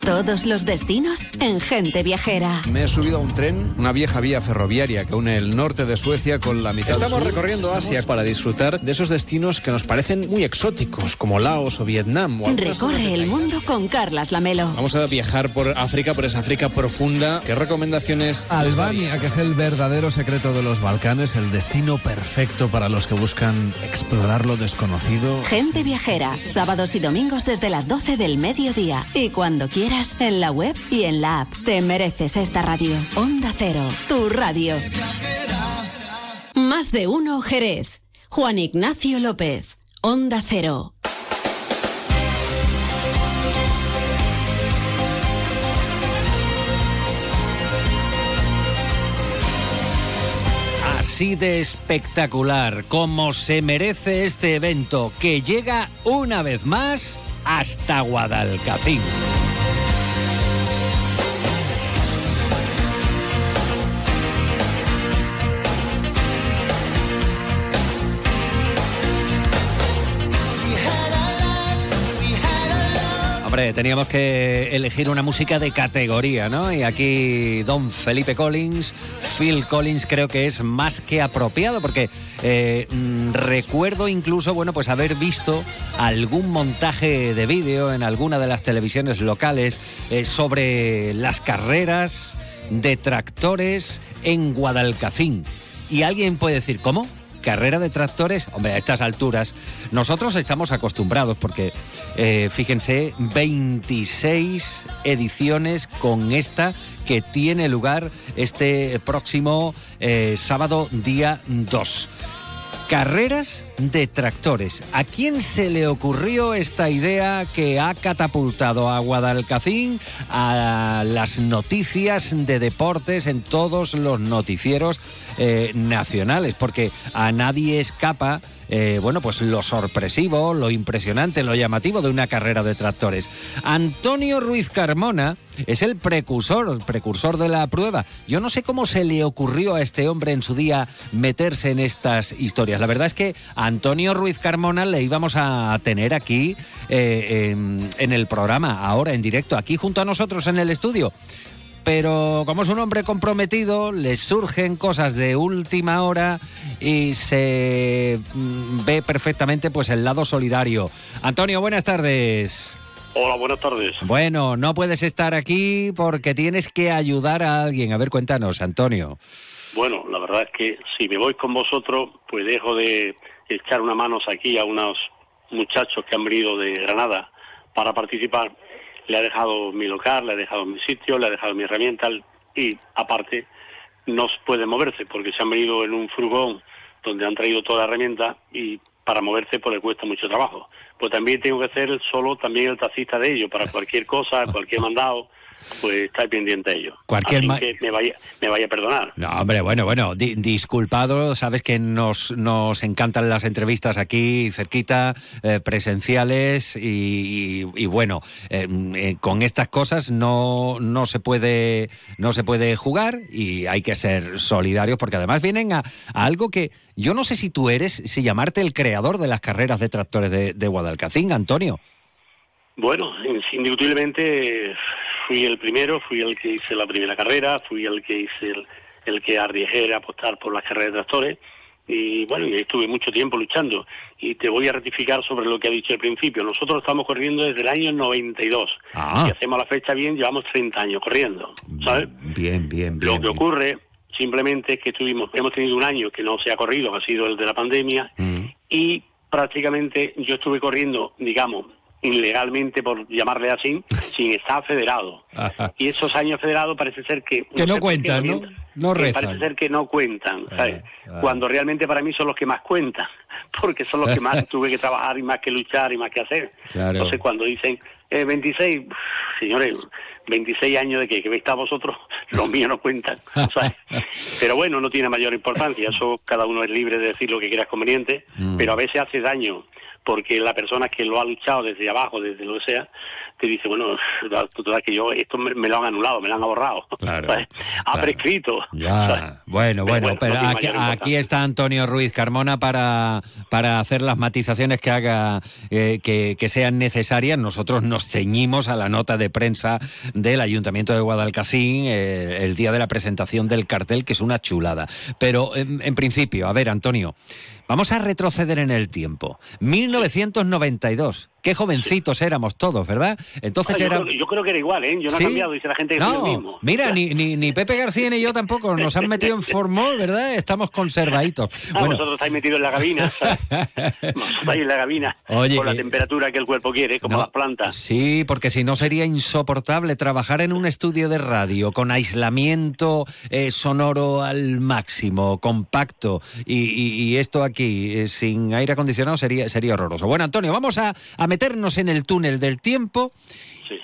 Todos los destinos en Gente Viajera. Me he subido a un tren, una vieja vía ferroviaria que une el norte de Suecia con la mitad Estamos recorriendo Asia para disfrutar de esos destinos que nos parecen muy exóticos, como Laos o Vietnam. Recorre el mundo con Carlas Lamelo. Vamos a viajar por África, por esa África profunda. ¿Qué recomendaciones? Albania, que es el verdadero secreto de los Balcanes, el destino perfecto para los que buscan explorar lo desconocido. Gente Viajera, sábados y domingos desde las 12 del mediodía. Y cuando quieras en la web y en la app. Te mereces esta radio. Onda Cero, tu radio. Más de uno Jerez. Juan Ignacio López. Onda Cero. Así de espectacular como se merece este evento que llega una vez más hasta Guadalcacín. Teníamos que elegir una música de categoría, ¿no? Y aquí Don Felipe Collins, Phil Collins creo que es más que apropiado porque eh, mm, recuerdo incluso, bueno, pues haber visto algún montaje de vídeo en alguna de las televisiones locales eh, sobre las carreras de tractores en Guadalcacín. Y alguien puede decir, ¿cómo? Carrera de tractores, hombre, a estas alturas, nosotros estamos acostumbrados porque, eh, fíjense, 26 ediciones con esta que tiene lugar este próximo eh, sábado día 2. Carreras de tractores. ¿A quién se le ocurrió esta idea que ha catapultado a Guadalcacín a las noticias de deportes en todos los noticieros eh, nacionales? Porque a nadie escapa eh, bueno, pues lo sorpresivo, lo impresionante, lo llamativo de una carrera de tractores. Antonio Ruiz Carmona es el precursor, el precursor de la prueba. Yo no sé cómo se le ocurrió a este hombre en su día meterse en estas historias. La verdad es que a Antonio Ruiz Carmona le íbamos a tener aquí eh, en el programa, ahora en directo, aquí junto a nosotros en el estudio pero como es un hombre comprometido, le surgen cosas de última hora y se mm, ve perfectamente pues el lado solidario. Antonio, buenas tardes. Hola, buenas tardes. Bueno, no puedes estar aquí porque tienes que ayudar a alguien. A ver, cuéntanos, Antonio. Bueno, la verdad es que si me voy con vosotros, pues dejo de echar una mano aquí a unos muchachos que han venido de Granada para participar le ha dejado mi local, le ha dejado mi sitio, le ha dejado mi herramienta y aparte no puede moverse porque se han venido en un furgón donde han traído toda la herramienta y para moverse pues le cuesta mucho trabajo. Pues también tengo que ser solo también el taxista de ellos para cualquier cosa, cualquier mandado pues estar pendiente de ello. Cualquier que me vaya, me vaya a perdonar. No, hombre, bueno, bueno, disculpado, sabes que nos, nos encantan las entrevistas aquí cerquita, eh, presenciales y, bueno, eh, eh, con estas cosas no, no se puede no se puede jugar y hay que ser solidarios porque además vienen a, algo que yo no sé si tú eres, si llamarte el creador de las carreras de tractores de, de Guadalcacín, Antonio. Bueno, indiscutiblemente fui el primero, fui el que hice la primera carrera, fui el que hice el, que arriesgué a apostar por las carreras de tractores y bueno, estuve mucho tiempo luchando. Y te voy a ratificar sobre lo que ha dicho al principio. Nosotros estamos corriendo desde el año 92. Ah. Si hacemos la fecha bien, llevamos 30 años corriendo, ¿sabes? Bien, bien, bien. Lo que ocurre simplemente es que tuvimos, hemos tenido un año que no se ha corrido, que ha sido el de la pandemia, mm. y prácticamente yo estuve corriendo, digamos, ilegalmente, por llamarle así, *laughs* sin estar federado. Y esos años federados parece ser que... Que no, cuentan, ¿no? No Parece ser que no cuentan, ¿sabes? Cuando realmente para mí son los que más cuentan, *laughs* porque son los que más *laughs* tuve que trabajar y más que luchar y más que hacer. Entonces cuando dicen, eh, 26, señores, 26 años de que, que a vosotros, los míos no cuentan. ¿sabes? Pero bueno, no tiene mayor importancia, eso cada uno es libre de decir lo que quiera conveniente, mm. pero a veces hace daño porque la persona que lo ha luchado desde abajo, desde lo que sea, te dice, bueno, *laughs* total que yo, esto me, lo han anulado, me lo han borrado. *laughs* ha prescrito. *laughs* Bueno, bueno, pero, aquí, está Antonio Ruiz Carmona para, para hacer las matizaciones que haga, eh, que, sean necesarias. Nosotros nos ceñimos a la nota de prensa del Ayuntamiento de Guadalcacín eh, el día de la presentación del cartel, que es una chulada. Pero en principio, a ver, Antonio, Vamos a retroceder en el tiempo. 1992. Qué jovencitos éramos todos, ¿verdad? Entonces ah, yo, era... creo, yo creo que era igual, ¿eh? Yo no he cambiado, dice la gente que no, mismo. Mira, ni, ni, ni, Pepe García ni yo tampoco nos han metido en formol, ¿verdad? Estamos conservaditos. Ah, bueno. Vosotros estáis metidos en la gabina. *laughs* vosotros estáis en la gabina Oye, con la temperatura que el cuerpo quiere, como las plantas. Sí, porque si no sería insoportable trabajar en un estudio de radio con aislamiento eh, sonoro al máximo, compacto, y, y, esto aquí eh, sin aire acondicionado sería, sería horroroso. Bueno, Antonio, vamos a, a meternos en el túnel del tiempo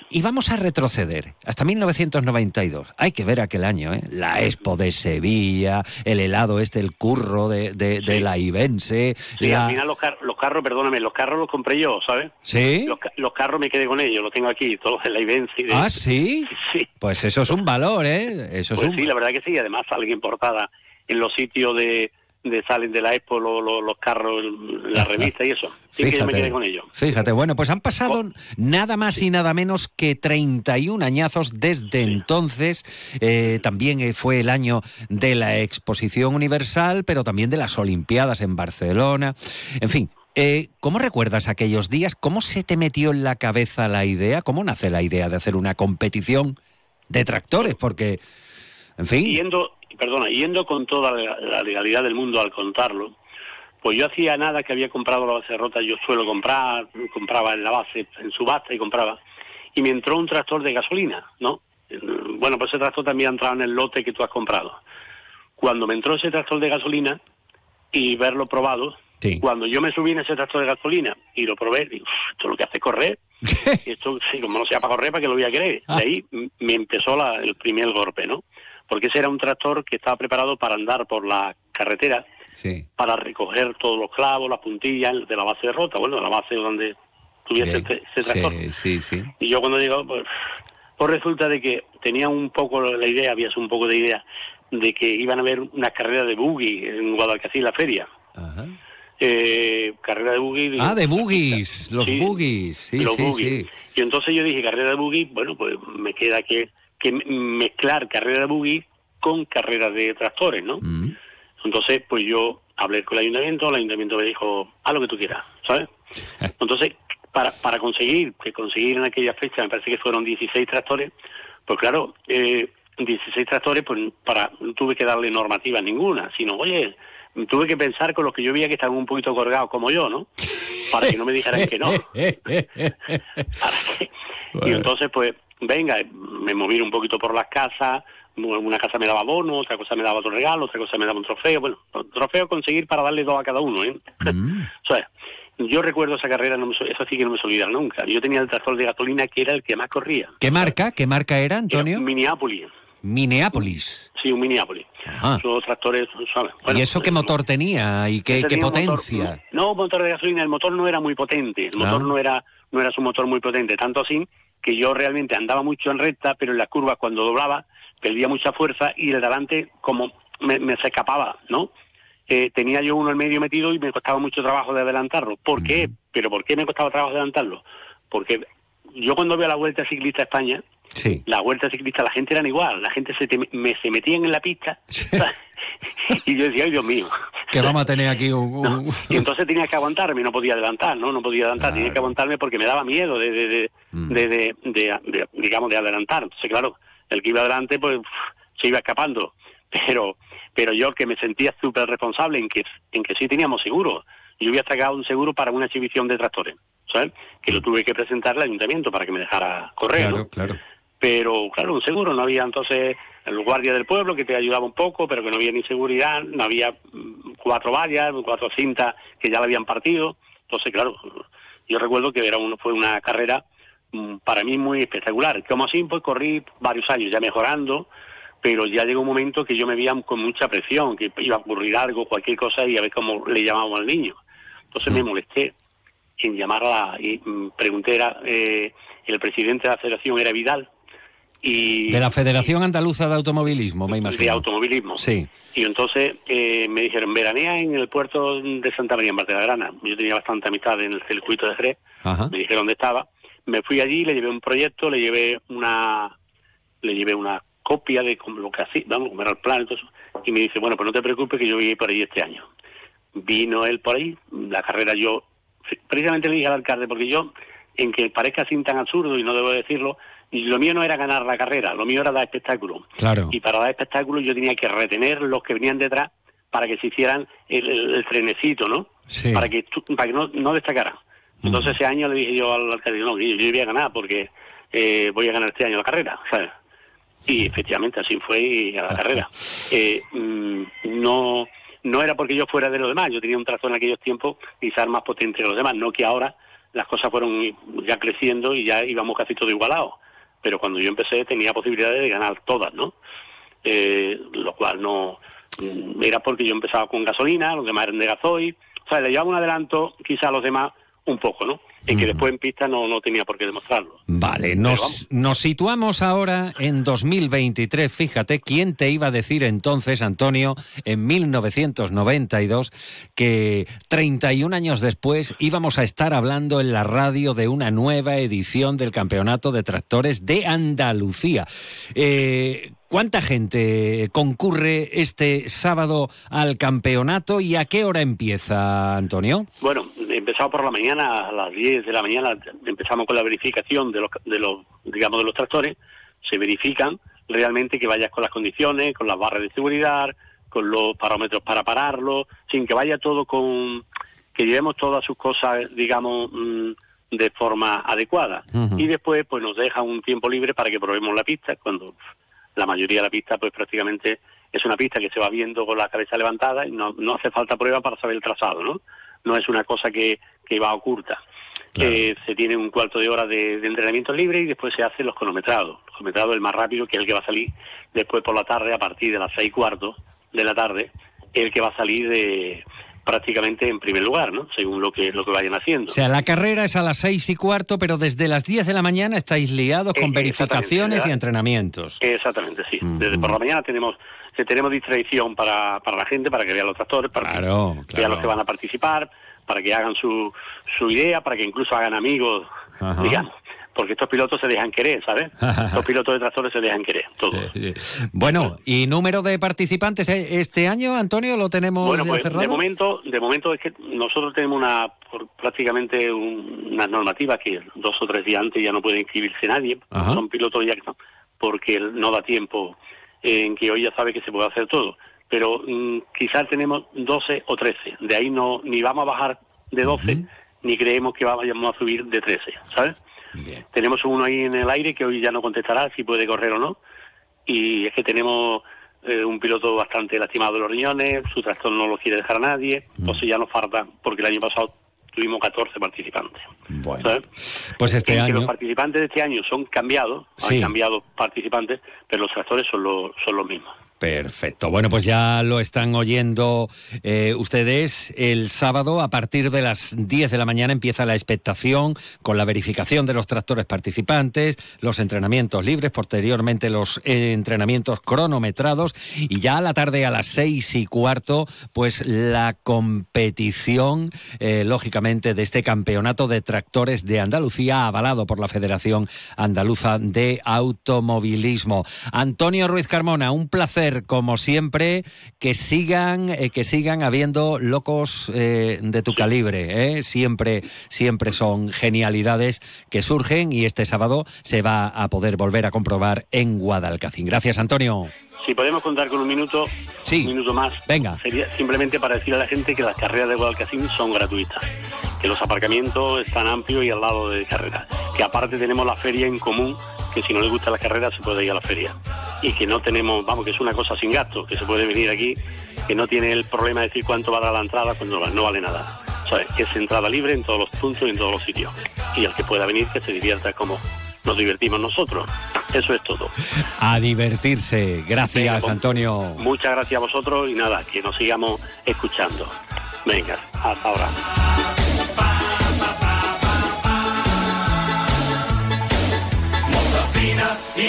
y vamos a retroceder hasta 1992. Hay que ver aquel año, ¿eh? La Expo de Sevilla, el helado este, el curro de, de, la Ibense. Sí, al final los, los, carros, perdóname, los carros los compré yo, ¿sabes? Sí. Los, carros me quedé con ellos, los tengo aquí, todos de la Ibense. De... Ah, ¿sí? *laughs* Sí. Pues eso es un valor, ¿eh? Eso es pues un... sí, la verdad que sí. Además, alguien importada en los sitios de de salen de la Expo los carros, la revista y eso. fíjate, me quedé con ello. Fíjate, bueno, pues han pasado nada más y nada menos que 31 añazos desde entonces. Eh, también eh, fue el año de la Exposición Universal, pero también de las Olimpiadas en Barcelona. En fin, eh, ¿Cómo recuerdas aquellos días? ¿Cómo se te metió en la cabeza la idea? ¿Cómo nace la idea de hacer una competición de tractores? Porque, en fin perdona, yendo con toda la legalidad del mundo al contarlo, pues yo hacía nada que había comprado la base rota, yo suelo comprar, compraba en la base, en subasta y compraba, y me entró un tractor de gasolina, ¿no? Bueno, pues ese tractor también ha entrado en el lote que tú has comprado. Cuando me entró ese tractor de gasolina, y verlo probado. Cuando yo me subí en ese tractor de gasolina y lo probé, digo, esto lo que hace es correr. *laughs* esto, sí, como no sea para correr, ¿para que lo voy a querer? De ahí me empezó la, el primer golpe, ¿no? Porque ese era un tractor que estaba preparado para andar por la carretera, para recoger todos los clavos, las puntillas de la base de rota, bueno, de la base donde tuviese ese, tractor. Sí, sí, Y yo cuando digo, pues, pues resulta de que tenía un poco la idea, había un poco de idea, de que iban a haber una carrera de buggy en Guadalcacil, la feria. Ajá. Eh, carrera de buggy. Ah, de buggies, los buggies, sí, sí, sí. Y entonces yo dije, carrera de buggy, bueno, pues me queda que, que mezclar carrera de buggy con carrera de tractores, ¿no? Mm. Entonces, pues yo hablé con el ayuntamiento, el ayuntamiento me dijo, haz lo que tú quieras, ¿sabes? *laughs* Entonces, para, para conseguir, que conseguir en aquella fecha, me parece que fueron 16 tractores, pues claro, eh, 16 tractores, pues para, no tuve que darle normativa ninguna, sino, oye, tuve que pensar con los que yo veía que estaban un poquito colgados como yo, ¿no? Para que no me dijeran que no. *laughs* *laughs* Y entonces, pues, venga, me moví un poquito por las casas, una casa me daba bono, otra cosa me daba otro regalo, otra cosa me daba un trofeo, bueno, trofeo conseguir para darle dos a cada uno, ¿eh? Mm. *laughs* o sea, yo recuerdo esa carrera, no eso sí que no me se olvida nunca. Yo tenía el tractor de gasolina que era el que más corría. ¿Qué marca? ¿Qué marca era, Antonio? Minneapolis. Minneapolis. Sí, un Minneapolis. Son tractores, ¿Y eso qué motor tenía y qué, potencia? no, motor de gasolina, el motor no era muy potente, el motor ah. no era no era su motor muy potente, tanto así que yo realmente andaba mucho en recta, pero en las curvas cuando doblaba perdía mucha fuerza y el delante como me, se escapaba, ¿no? Eh, tenía yo uno en medio metido y me costaba mucho trabajo de adelantarlo. ¿Por qué? ¿Pero por qué me costaba trabajo de adelantarlo? Porque yo cuando veo la Vuelta Ciclista a España, sí. la Vuelta Ciclista, la gente era igual, la gente se, me, se metían en la pista *laughs* y yo decía, ay Dios mío. Que vamos a tener aquí un... Y entonces tenía que aguantarme, no podía adelantar, ¿no? No podía adelantar, tenía que aguantarme porque me daba miedo de, de, mm. de, de, digamos, de adelantar. Entonces, claro, el que iba adelante, pues se iba escapando. Pero, pero yo que me sentía súper responsable en que, en que sí teníamos seguro. Yo había sacado un seguro para una exhibición de tractores. ¿sabes? Que lo tuve que presentar al ayuntamiento para que me dejara correr, claro, Claro. Pero, claro, un seguro, no había entonces el guardia del pueblo que te ayudaba un poco, pero que no había ni seguridad, no había mm, cuatro vallas, cuatro cintas que ya la habían partido. Entonces, claro, yo recuerdo que era uno, fue una carrera mm, para mí muy espectacular. Como así, pues corrí varios años ya mejorando, pero ya llegó un momento que yo me veía con mucha presión, que iba a ocurrir algo, cualquier cosa, y a ver cómo le llamábamos al niño. Entonces me mm. molesté en llamarla y mm, pregunté, era, eh, el presidente de la federación era Vidal. Y, de la Federación Andaluza de Automovilismo, me imagino. De automovilismo. Sí. Y entonces eh, me dijeron, veranea en el puerto de Santa María, en Grana. Yo tenía bastante amistad en el circuito de Jerez. Me dijeron dónde estaba. Me fui allí, le llevé un proyecto, le llevé una le llevé una copia de lo que hacía, vamos, como era el plan, y, y me dice, bueno, pues no te preocupes que yo voy a ir por ahí este año. Vino él por ahí, la carrera yo precisamente le dije al alcalde, porque yo, en que parezca así tan absurdo, y no debo decirlo, lo mío no era ganar la carrera, lo mío era dar espectáculo. Claro. Y para dar espectáculo yo tenía que retener los que venían detrás para que se hicieran el, trenecito, ¿no? Para que, para que no, no destacaran. Entonces ese año le dije yo al alcalde, no, yo, yo voy a ganar porque eh, voy a ganar este año la carrera, ¿sabes? Y efectivamente así fue a la carrera. Eh, mm, no no era porque yo fuera de los demás, yo tenía un trazo en aquellos tiempos quizás más potente que los demás, no que ahora las cosas fueron ya creciendo y ya íbamos casi todo igualados, pero cuando yo empecé tenía posibilidades de ganar todas, ¿no? Eh, lo cual no mm, era porque yo empezaba con gasolina, los demás eran de gasoil, o sea, le llevaba un adelanto quizá a los demás un poco, ¿no? En que después en pista no, no tenía por qué demostrarlo. Vale, nos, nos situamos ahora en 2023. Fíjate, ¿quién te iba a decir entonces, Antonio, en 1992, que 31 años después íbamos a estar hablando en la radio de una nueva edición del Campeonato de Tractores de Andalucía? Eh, ¿Cuánta gente concurre este sábado al campeonato y a qué hora empieza, Antonio? Bueno, empezamos por la mañana, a las 10 de la mañana empezamos con la verificación de los, de los digamos, de los tractores. Se verifican realmente que vayas con las condiciones, con las barras de seguridad, con los parámetros para pararlo, sin que vaya todo con... que llevemos todas sus cosas, digamos, mm, de forma adecuada. Y después, pues nos deja un tiempo libre para que probemos la pista cuando la mayoría de la pista pues prácticamente es una pista que se va viendo con la cabeza levantada y no, no hace falta prueba para saber el trazado, ¿no? No es una cosa que, que va oculta. que se tiene un cuarto de hora de, entrenamiento libre y después se hacen los cronometrados. Los cronometrados el más rápido, que es el que va a salir después por la tarde, a partir de las seis cuartos de la tarde, el que va a salir de prácticamente en primer lugar, ¿no? Según lo que lo que vayan haciendo. O sea, la carrera es a las seis y cuarto, pero desde las diez de la mañana estáis liados con eh, verificaciones y entrenamientos. Exactamente, sí. Desde por la mañana tenemos que tenemos distracción para, para la gente, para que vean los tractores, para que vean los que van a participar, para que hagan su, su idea, para que incluso hagan amigos, digamos porque estos pilotos se dejan querer, ¿sabes? *laughs* Los pilotos de tractores se dejan querer, todos. Bueno, ¿y número de participantes eh, este año, Antonio, lo tenemos bueno, pues, De momento, de momento es que nosotros tenemos una prácticamente una normativa que dos o tres días antes ya no puede inscribirse nadie, son pilotos ya porque no da tiempo en que hoy ya sabe que se puede hacer todo. Pero mm, quizás tenemos 12 o 13, de ahí no ni vamos a bajar de 12, ni creemos que vayamos a subir de 13, ¿sabes? Tenemos uno ahí en el aire que hoy ya no contestará si puede correr o no. Y es que tenemos eh, un piloto bastante lastimado de los riñones, su trastorno no lo quiere dejar a nadie, mm. entonces ya nos falta, porque el año pasado tuvimos 14 participantes. Bueno, pues este año... los participantes de este año son cambiados, han cambiado participantes, pero los tractores son, los son los mismos. Perfecto. Bueno, pues ya lo están oyendo eh, ustedes. El sábado, a partir de las 10 de la mañana, empieza la expectación con la verificación de los tractores participantes, los entrenamientos libres, posteriormente los entrenamientos cronometrados y ya a la tarde a las seis y cuarto, pues la competición, eh, lógicamente, de este campeonato de tractores de Andalucía, avalado por la Federación Andaluza de Automovilismo. Antonio Ruiz Carmona, un placer como siempre, que sigan, eh, que sigan habiendo locos eh, de tu calibre. ¿eh? Siempre, siempre son genialidades que surgen y este sábado se va a poder volver a comprobar en Guadalcacín. Gracias, Antonio. Si podemos contar con un minuto, sí. un minuto más, venga. Sería simplemente para decir a la gente que las carreras de Guadalcacín son gratuitas, que los aparcamientos están amplios y al lado de carreras, que aparte tenemos la feria en común que si no le gusta la carrera se puede ir a la feria. Y que no tenemos, vamos, que es una cosa sin gasto, que se puede venir aquí, que no tiene el problema de decir cuánto vale la entrada cuando no vale nada. ¿Sabes? Que es entrada libre en todos los puntos y en todos los sitios. Y el que pueda venir, que se divierta como nos divertimos nosotros. Eso es todo. A divertirse. Gracias, pues, Antonio. Muchas gracias a vosotros y nada, que nos sigamos escuchando. Venga, hasta ahora.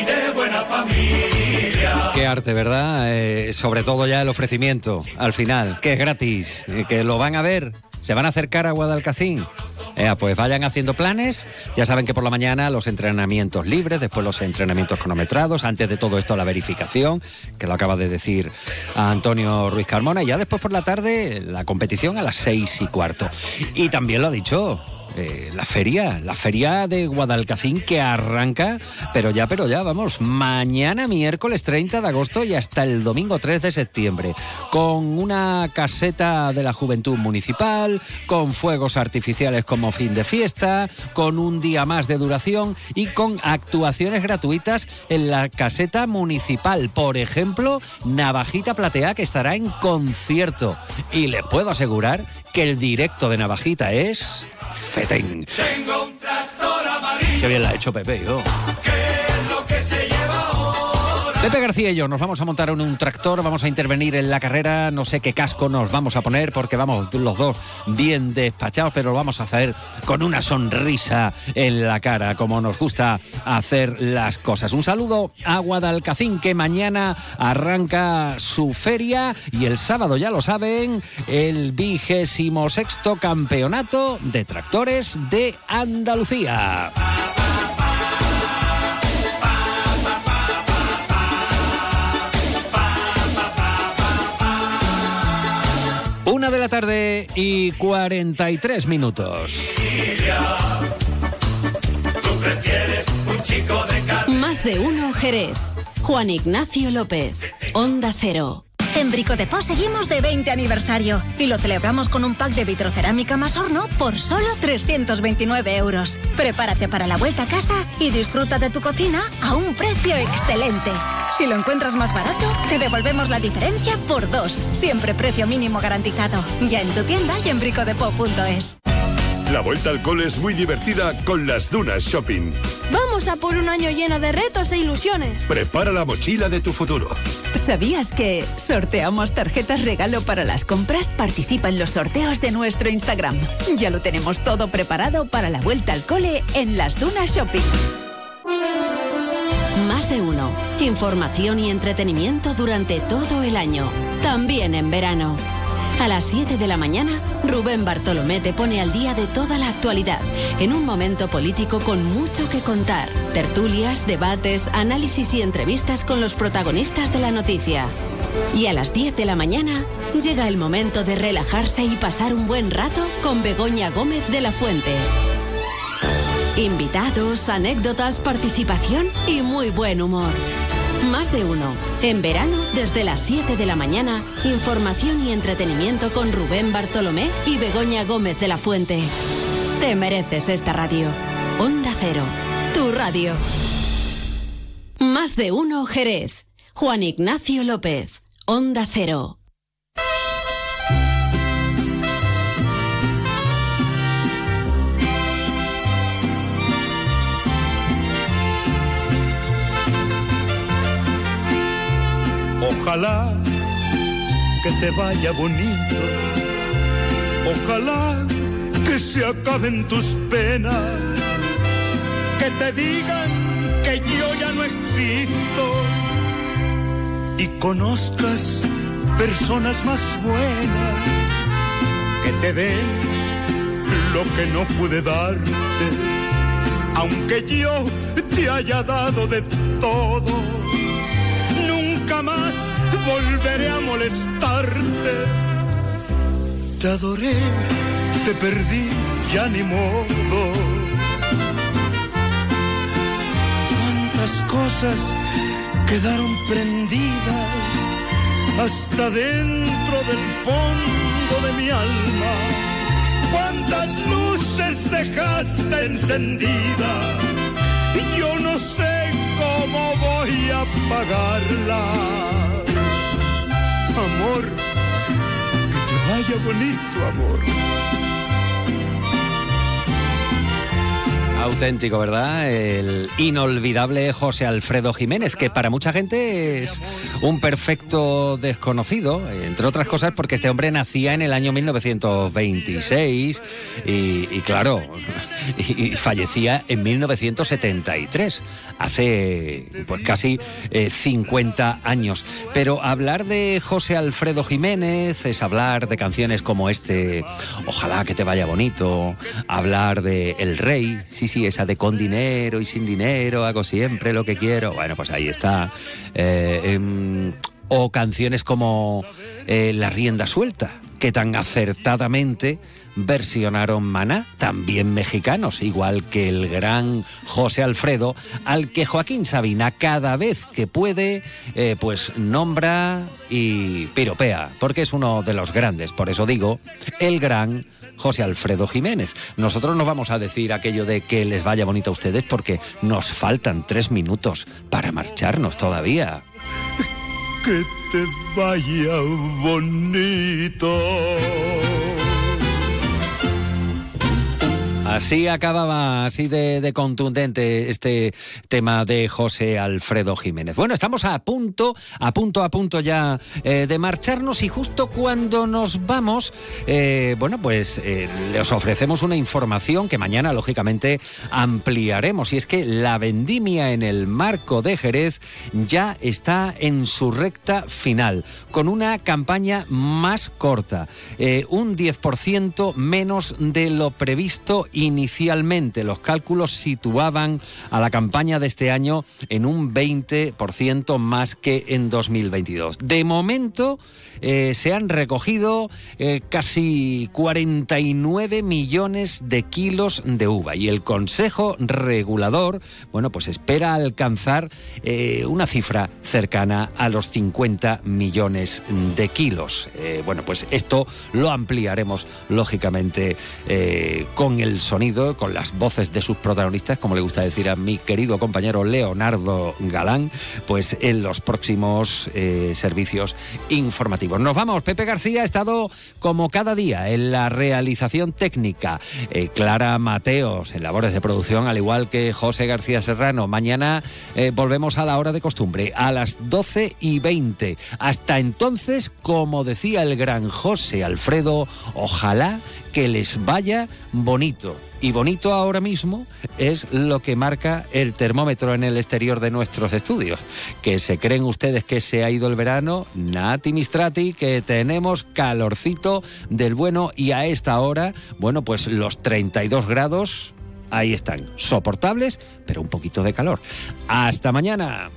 De buena familia. Qué arte, ¿verdad? Eh, sobre todo ya el ofrecimiento al final, que es gratis, eh, que lo van a ver, se van a acercar a Guadalcacín. pues vayan haciendo planes. Ya saben que por la mañana los entrenamientos libres, después los entrenamientos cronometrados, antes de todo esto la verificación, que lo acaba de decir Antonio Ruiz Carmona, y ya después por la tarde la competición a las seis y cuarto. Y también lo ha dicho eh, la feria, la feria de Guadalcacín que arranca, pero ya, pero ya, vamos, mañana miércoles 30 de agosto y hasta el domingo 3 de septiembre, con una caseta de la Juventud Municipal, con fuegos artificiales como fin de fiesta, con un día más de duración y con actuaciones gratuitas en la caseta municipal. Por ejemplo, Navajita Platea que estará en concierto. Y le puedo asegurar que el directo de Navajita es Fetén. Tengo un tractor amarillo. Qué bien la ha hecho Pepe, yo. Pepe García y yo nos vamos a montar en un tractor, vamos a intervenir en la carrera, no sé qué casco nos vamos a poner porque vamos los dos bien despachados, pero lo vamos a hacer con una sonrisa en la cara, como nos gusta hacer las cosas. Un saludo a Guadalcacín que mañana arranca su feria y el sábado, ya lo saben, el vigésimo sexto campeonato de tractores de Andalucía. Una de la tarde y 43 minutos. Más de uno Jerez. Juan Ignacio López. Onda Cero. En Brico de Po seguimos de 20 aniversario y lo celebramos con un pack de vitrocerámica más horno por solo 329 euros. Prepárate para la vuelta a casa y disfruta de tu cocina a un precio excelente. Si lo encuentras más barato, te devolvemos la diferencia por dos. Siempre precio mínimo garantizado. Ya en tu tienda y en bricodepo.es. La vuelta al cole es muy divertida con las Dunas Shopping. Vamos a por un año lleno de retos e ilusiones. Prepara la mochila de tu futuro. ¿Sabías que sorteamos tarjetas regalo para las compras? Participa en los sorteos de nuestro Instagram. Ya lo tenemos todo preparado para la vuelta al cole en las Dunas Shopping. Más de uno. Información y entretenimiento durante todo el año. También en verano. A las 7 de la mañana, Rubén Bartolomé te pone al día de toda la actualidad, en un momento político con mucho que contar. Tertulias, debates, análisis y entrevistas con los protagonistas de la noticia. Y a las 10 de la mañana, llega el momento de relajarse y pasar un buen rato con Begoña Gómez de la Fuente. Invitados, anécdotas, participación y muy buen humor. Más de uno. En verano, desde las 7 de la mañana, información y entretenimiento con Rubén Bartolomé y Begoña Gómez de la Fuente. Te mereces esta radio. Onda Cero, tu radio. Más de uno Jerez. Juan Ignacio López. Onda Cero. Ojalá que te vaya bonito. Ojalá que se acaben tus penas. Que te digan que yo ya no existo. Y conozcas personas más buenas que te den lo que no pude darte. Aunque yo te haya dado de todo, nunca más volveré a molestarte. Te adoré, te perdí, ya ni modo. Cuántas cosas quedaron prendidas hasta dentro del fondo de mi alma. Cuántas luces dejaste encendidas y yo no sé cómo voy a pagarla amor. Que te vaya bonito, amor. Auténtico, ¿verdad? El inolvidable José Alfredo Jiménez, que para mucha gente es un perfecto desconocido, entre otras cosas porque este hombre nacía en el año 1926 y, claro, *laughs* y, fallecía en 1973, hace pues casi 50 eh, años. Pero hablar de José Alfredo Jiménez es hablar de canciones como este, Ojalá que te vaya bonito, hablar de El Rey, sí, esa de con dinero y sin dinero, hago siempre lo que quiero. Bueno, pues ahí está. Eh, em, o canciones como eh, La rienda suelta, que tan acertadamente versionaron Maná, también mexicanos, igual que el gran José Alfredo, al que Joaquín Sabina cada vez que puede, eh, pues nombra y piropea, porque es uno de los grandes, por eso digo, el gran José Alfredo Jiménez. Nosotros no vamos a decir aquello de que les vaya bonito a ustedes porque nos faltan tres minutos para marcharnos todavía. *laughs* Que te vaya bonito. Así acababa, así de, contundente este tema de José Alfredo Jiménez. Bueno, estamos a punto, a punto, a punto ya eh, de marcharnos y justo cuando nos vamos, eh, bueno, pues eh, les ofrecemos una información que mañana, lógicamente, ampliaremos. Y es que la vendimia en el marco de Jerez ya está en su recta final, con una campaña más corta, un 10% menos de lo previsto y Inicialmente los cálculos situaban a la campaña de este año en un 20% más que en 2022. De momento eh, se han recogido eh, casi 49 millones de kilos de uva y el Consejo Regulador, bueno, pues espera alcanzar eh, una cifra cercana a los 50 millones de kilos. bueno, pues esto lo ampliaremos lógicamente con el con las voces de sus protagonistas, como le gusta decir a mi querido compañero Leonardo Galán, pues en los próximos servicios informativos. Nos vamos, Pepe García ha estado como cada día en la realización técnica, eh, Clara Mateos en labores de producción, al igual que José García Serrano. Mañana eh, volvemos a la hora de costumbre, a las 12 y 20. Hasta entonces, como decía el gran José Alfredo, ojalá que les vaya bonito y bonito ahora mismo es lo que marca el termómetro en el exterior de nuestros estudios. Que se creen ustedes que se ha ido el verano, nati mistrati, que tenemos calorcito del bueno y a esta hora, bueno, pues los 32 grados ahí están, soportables, pero un poquito de calor. Hasta mañana.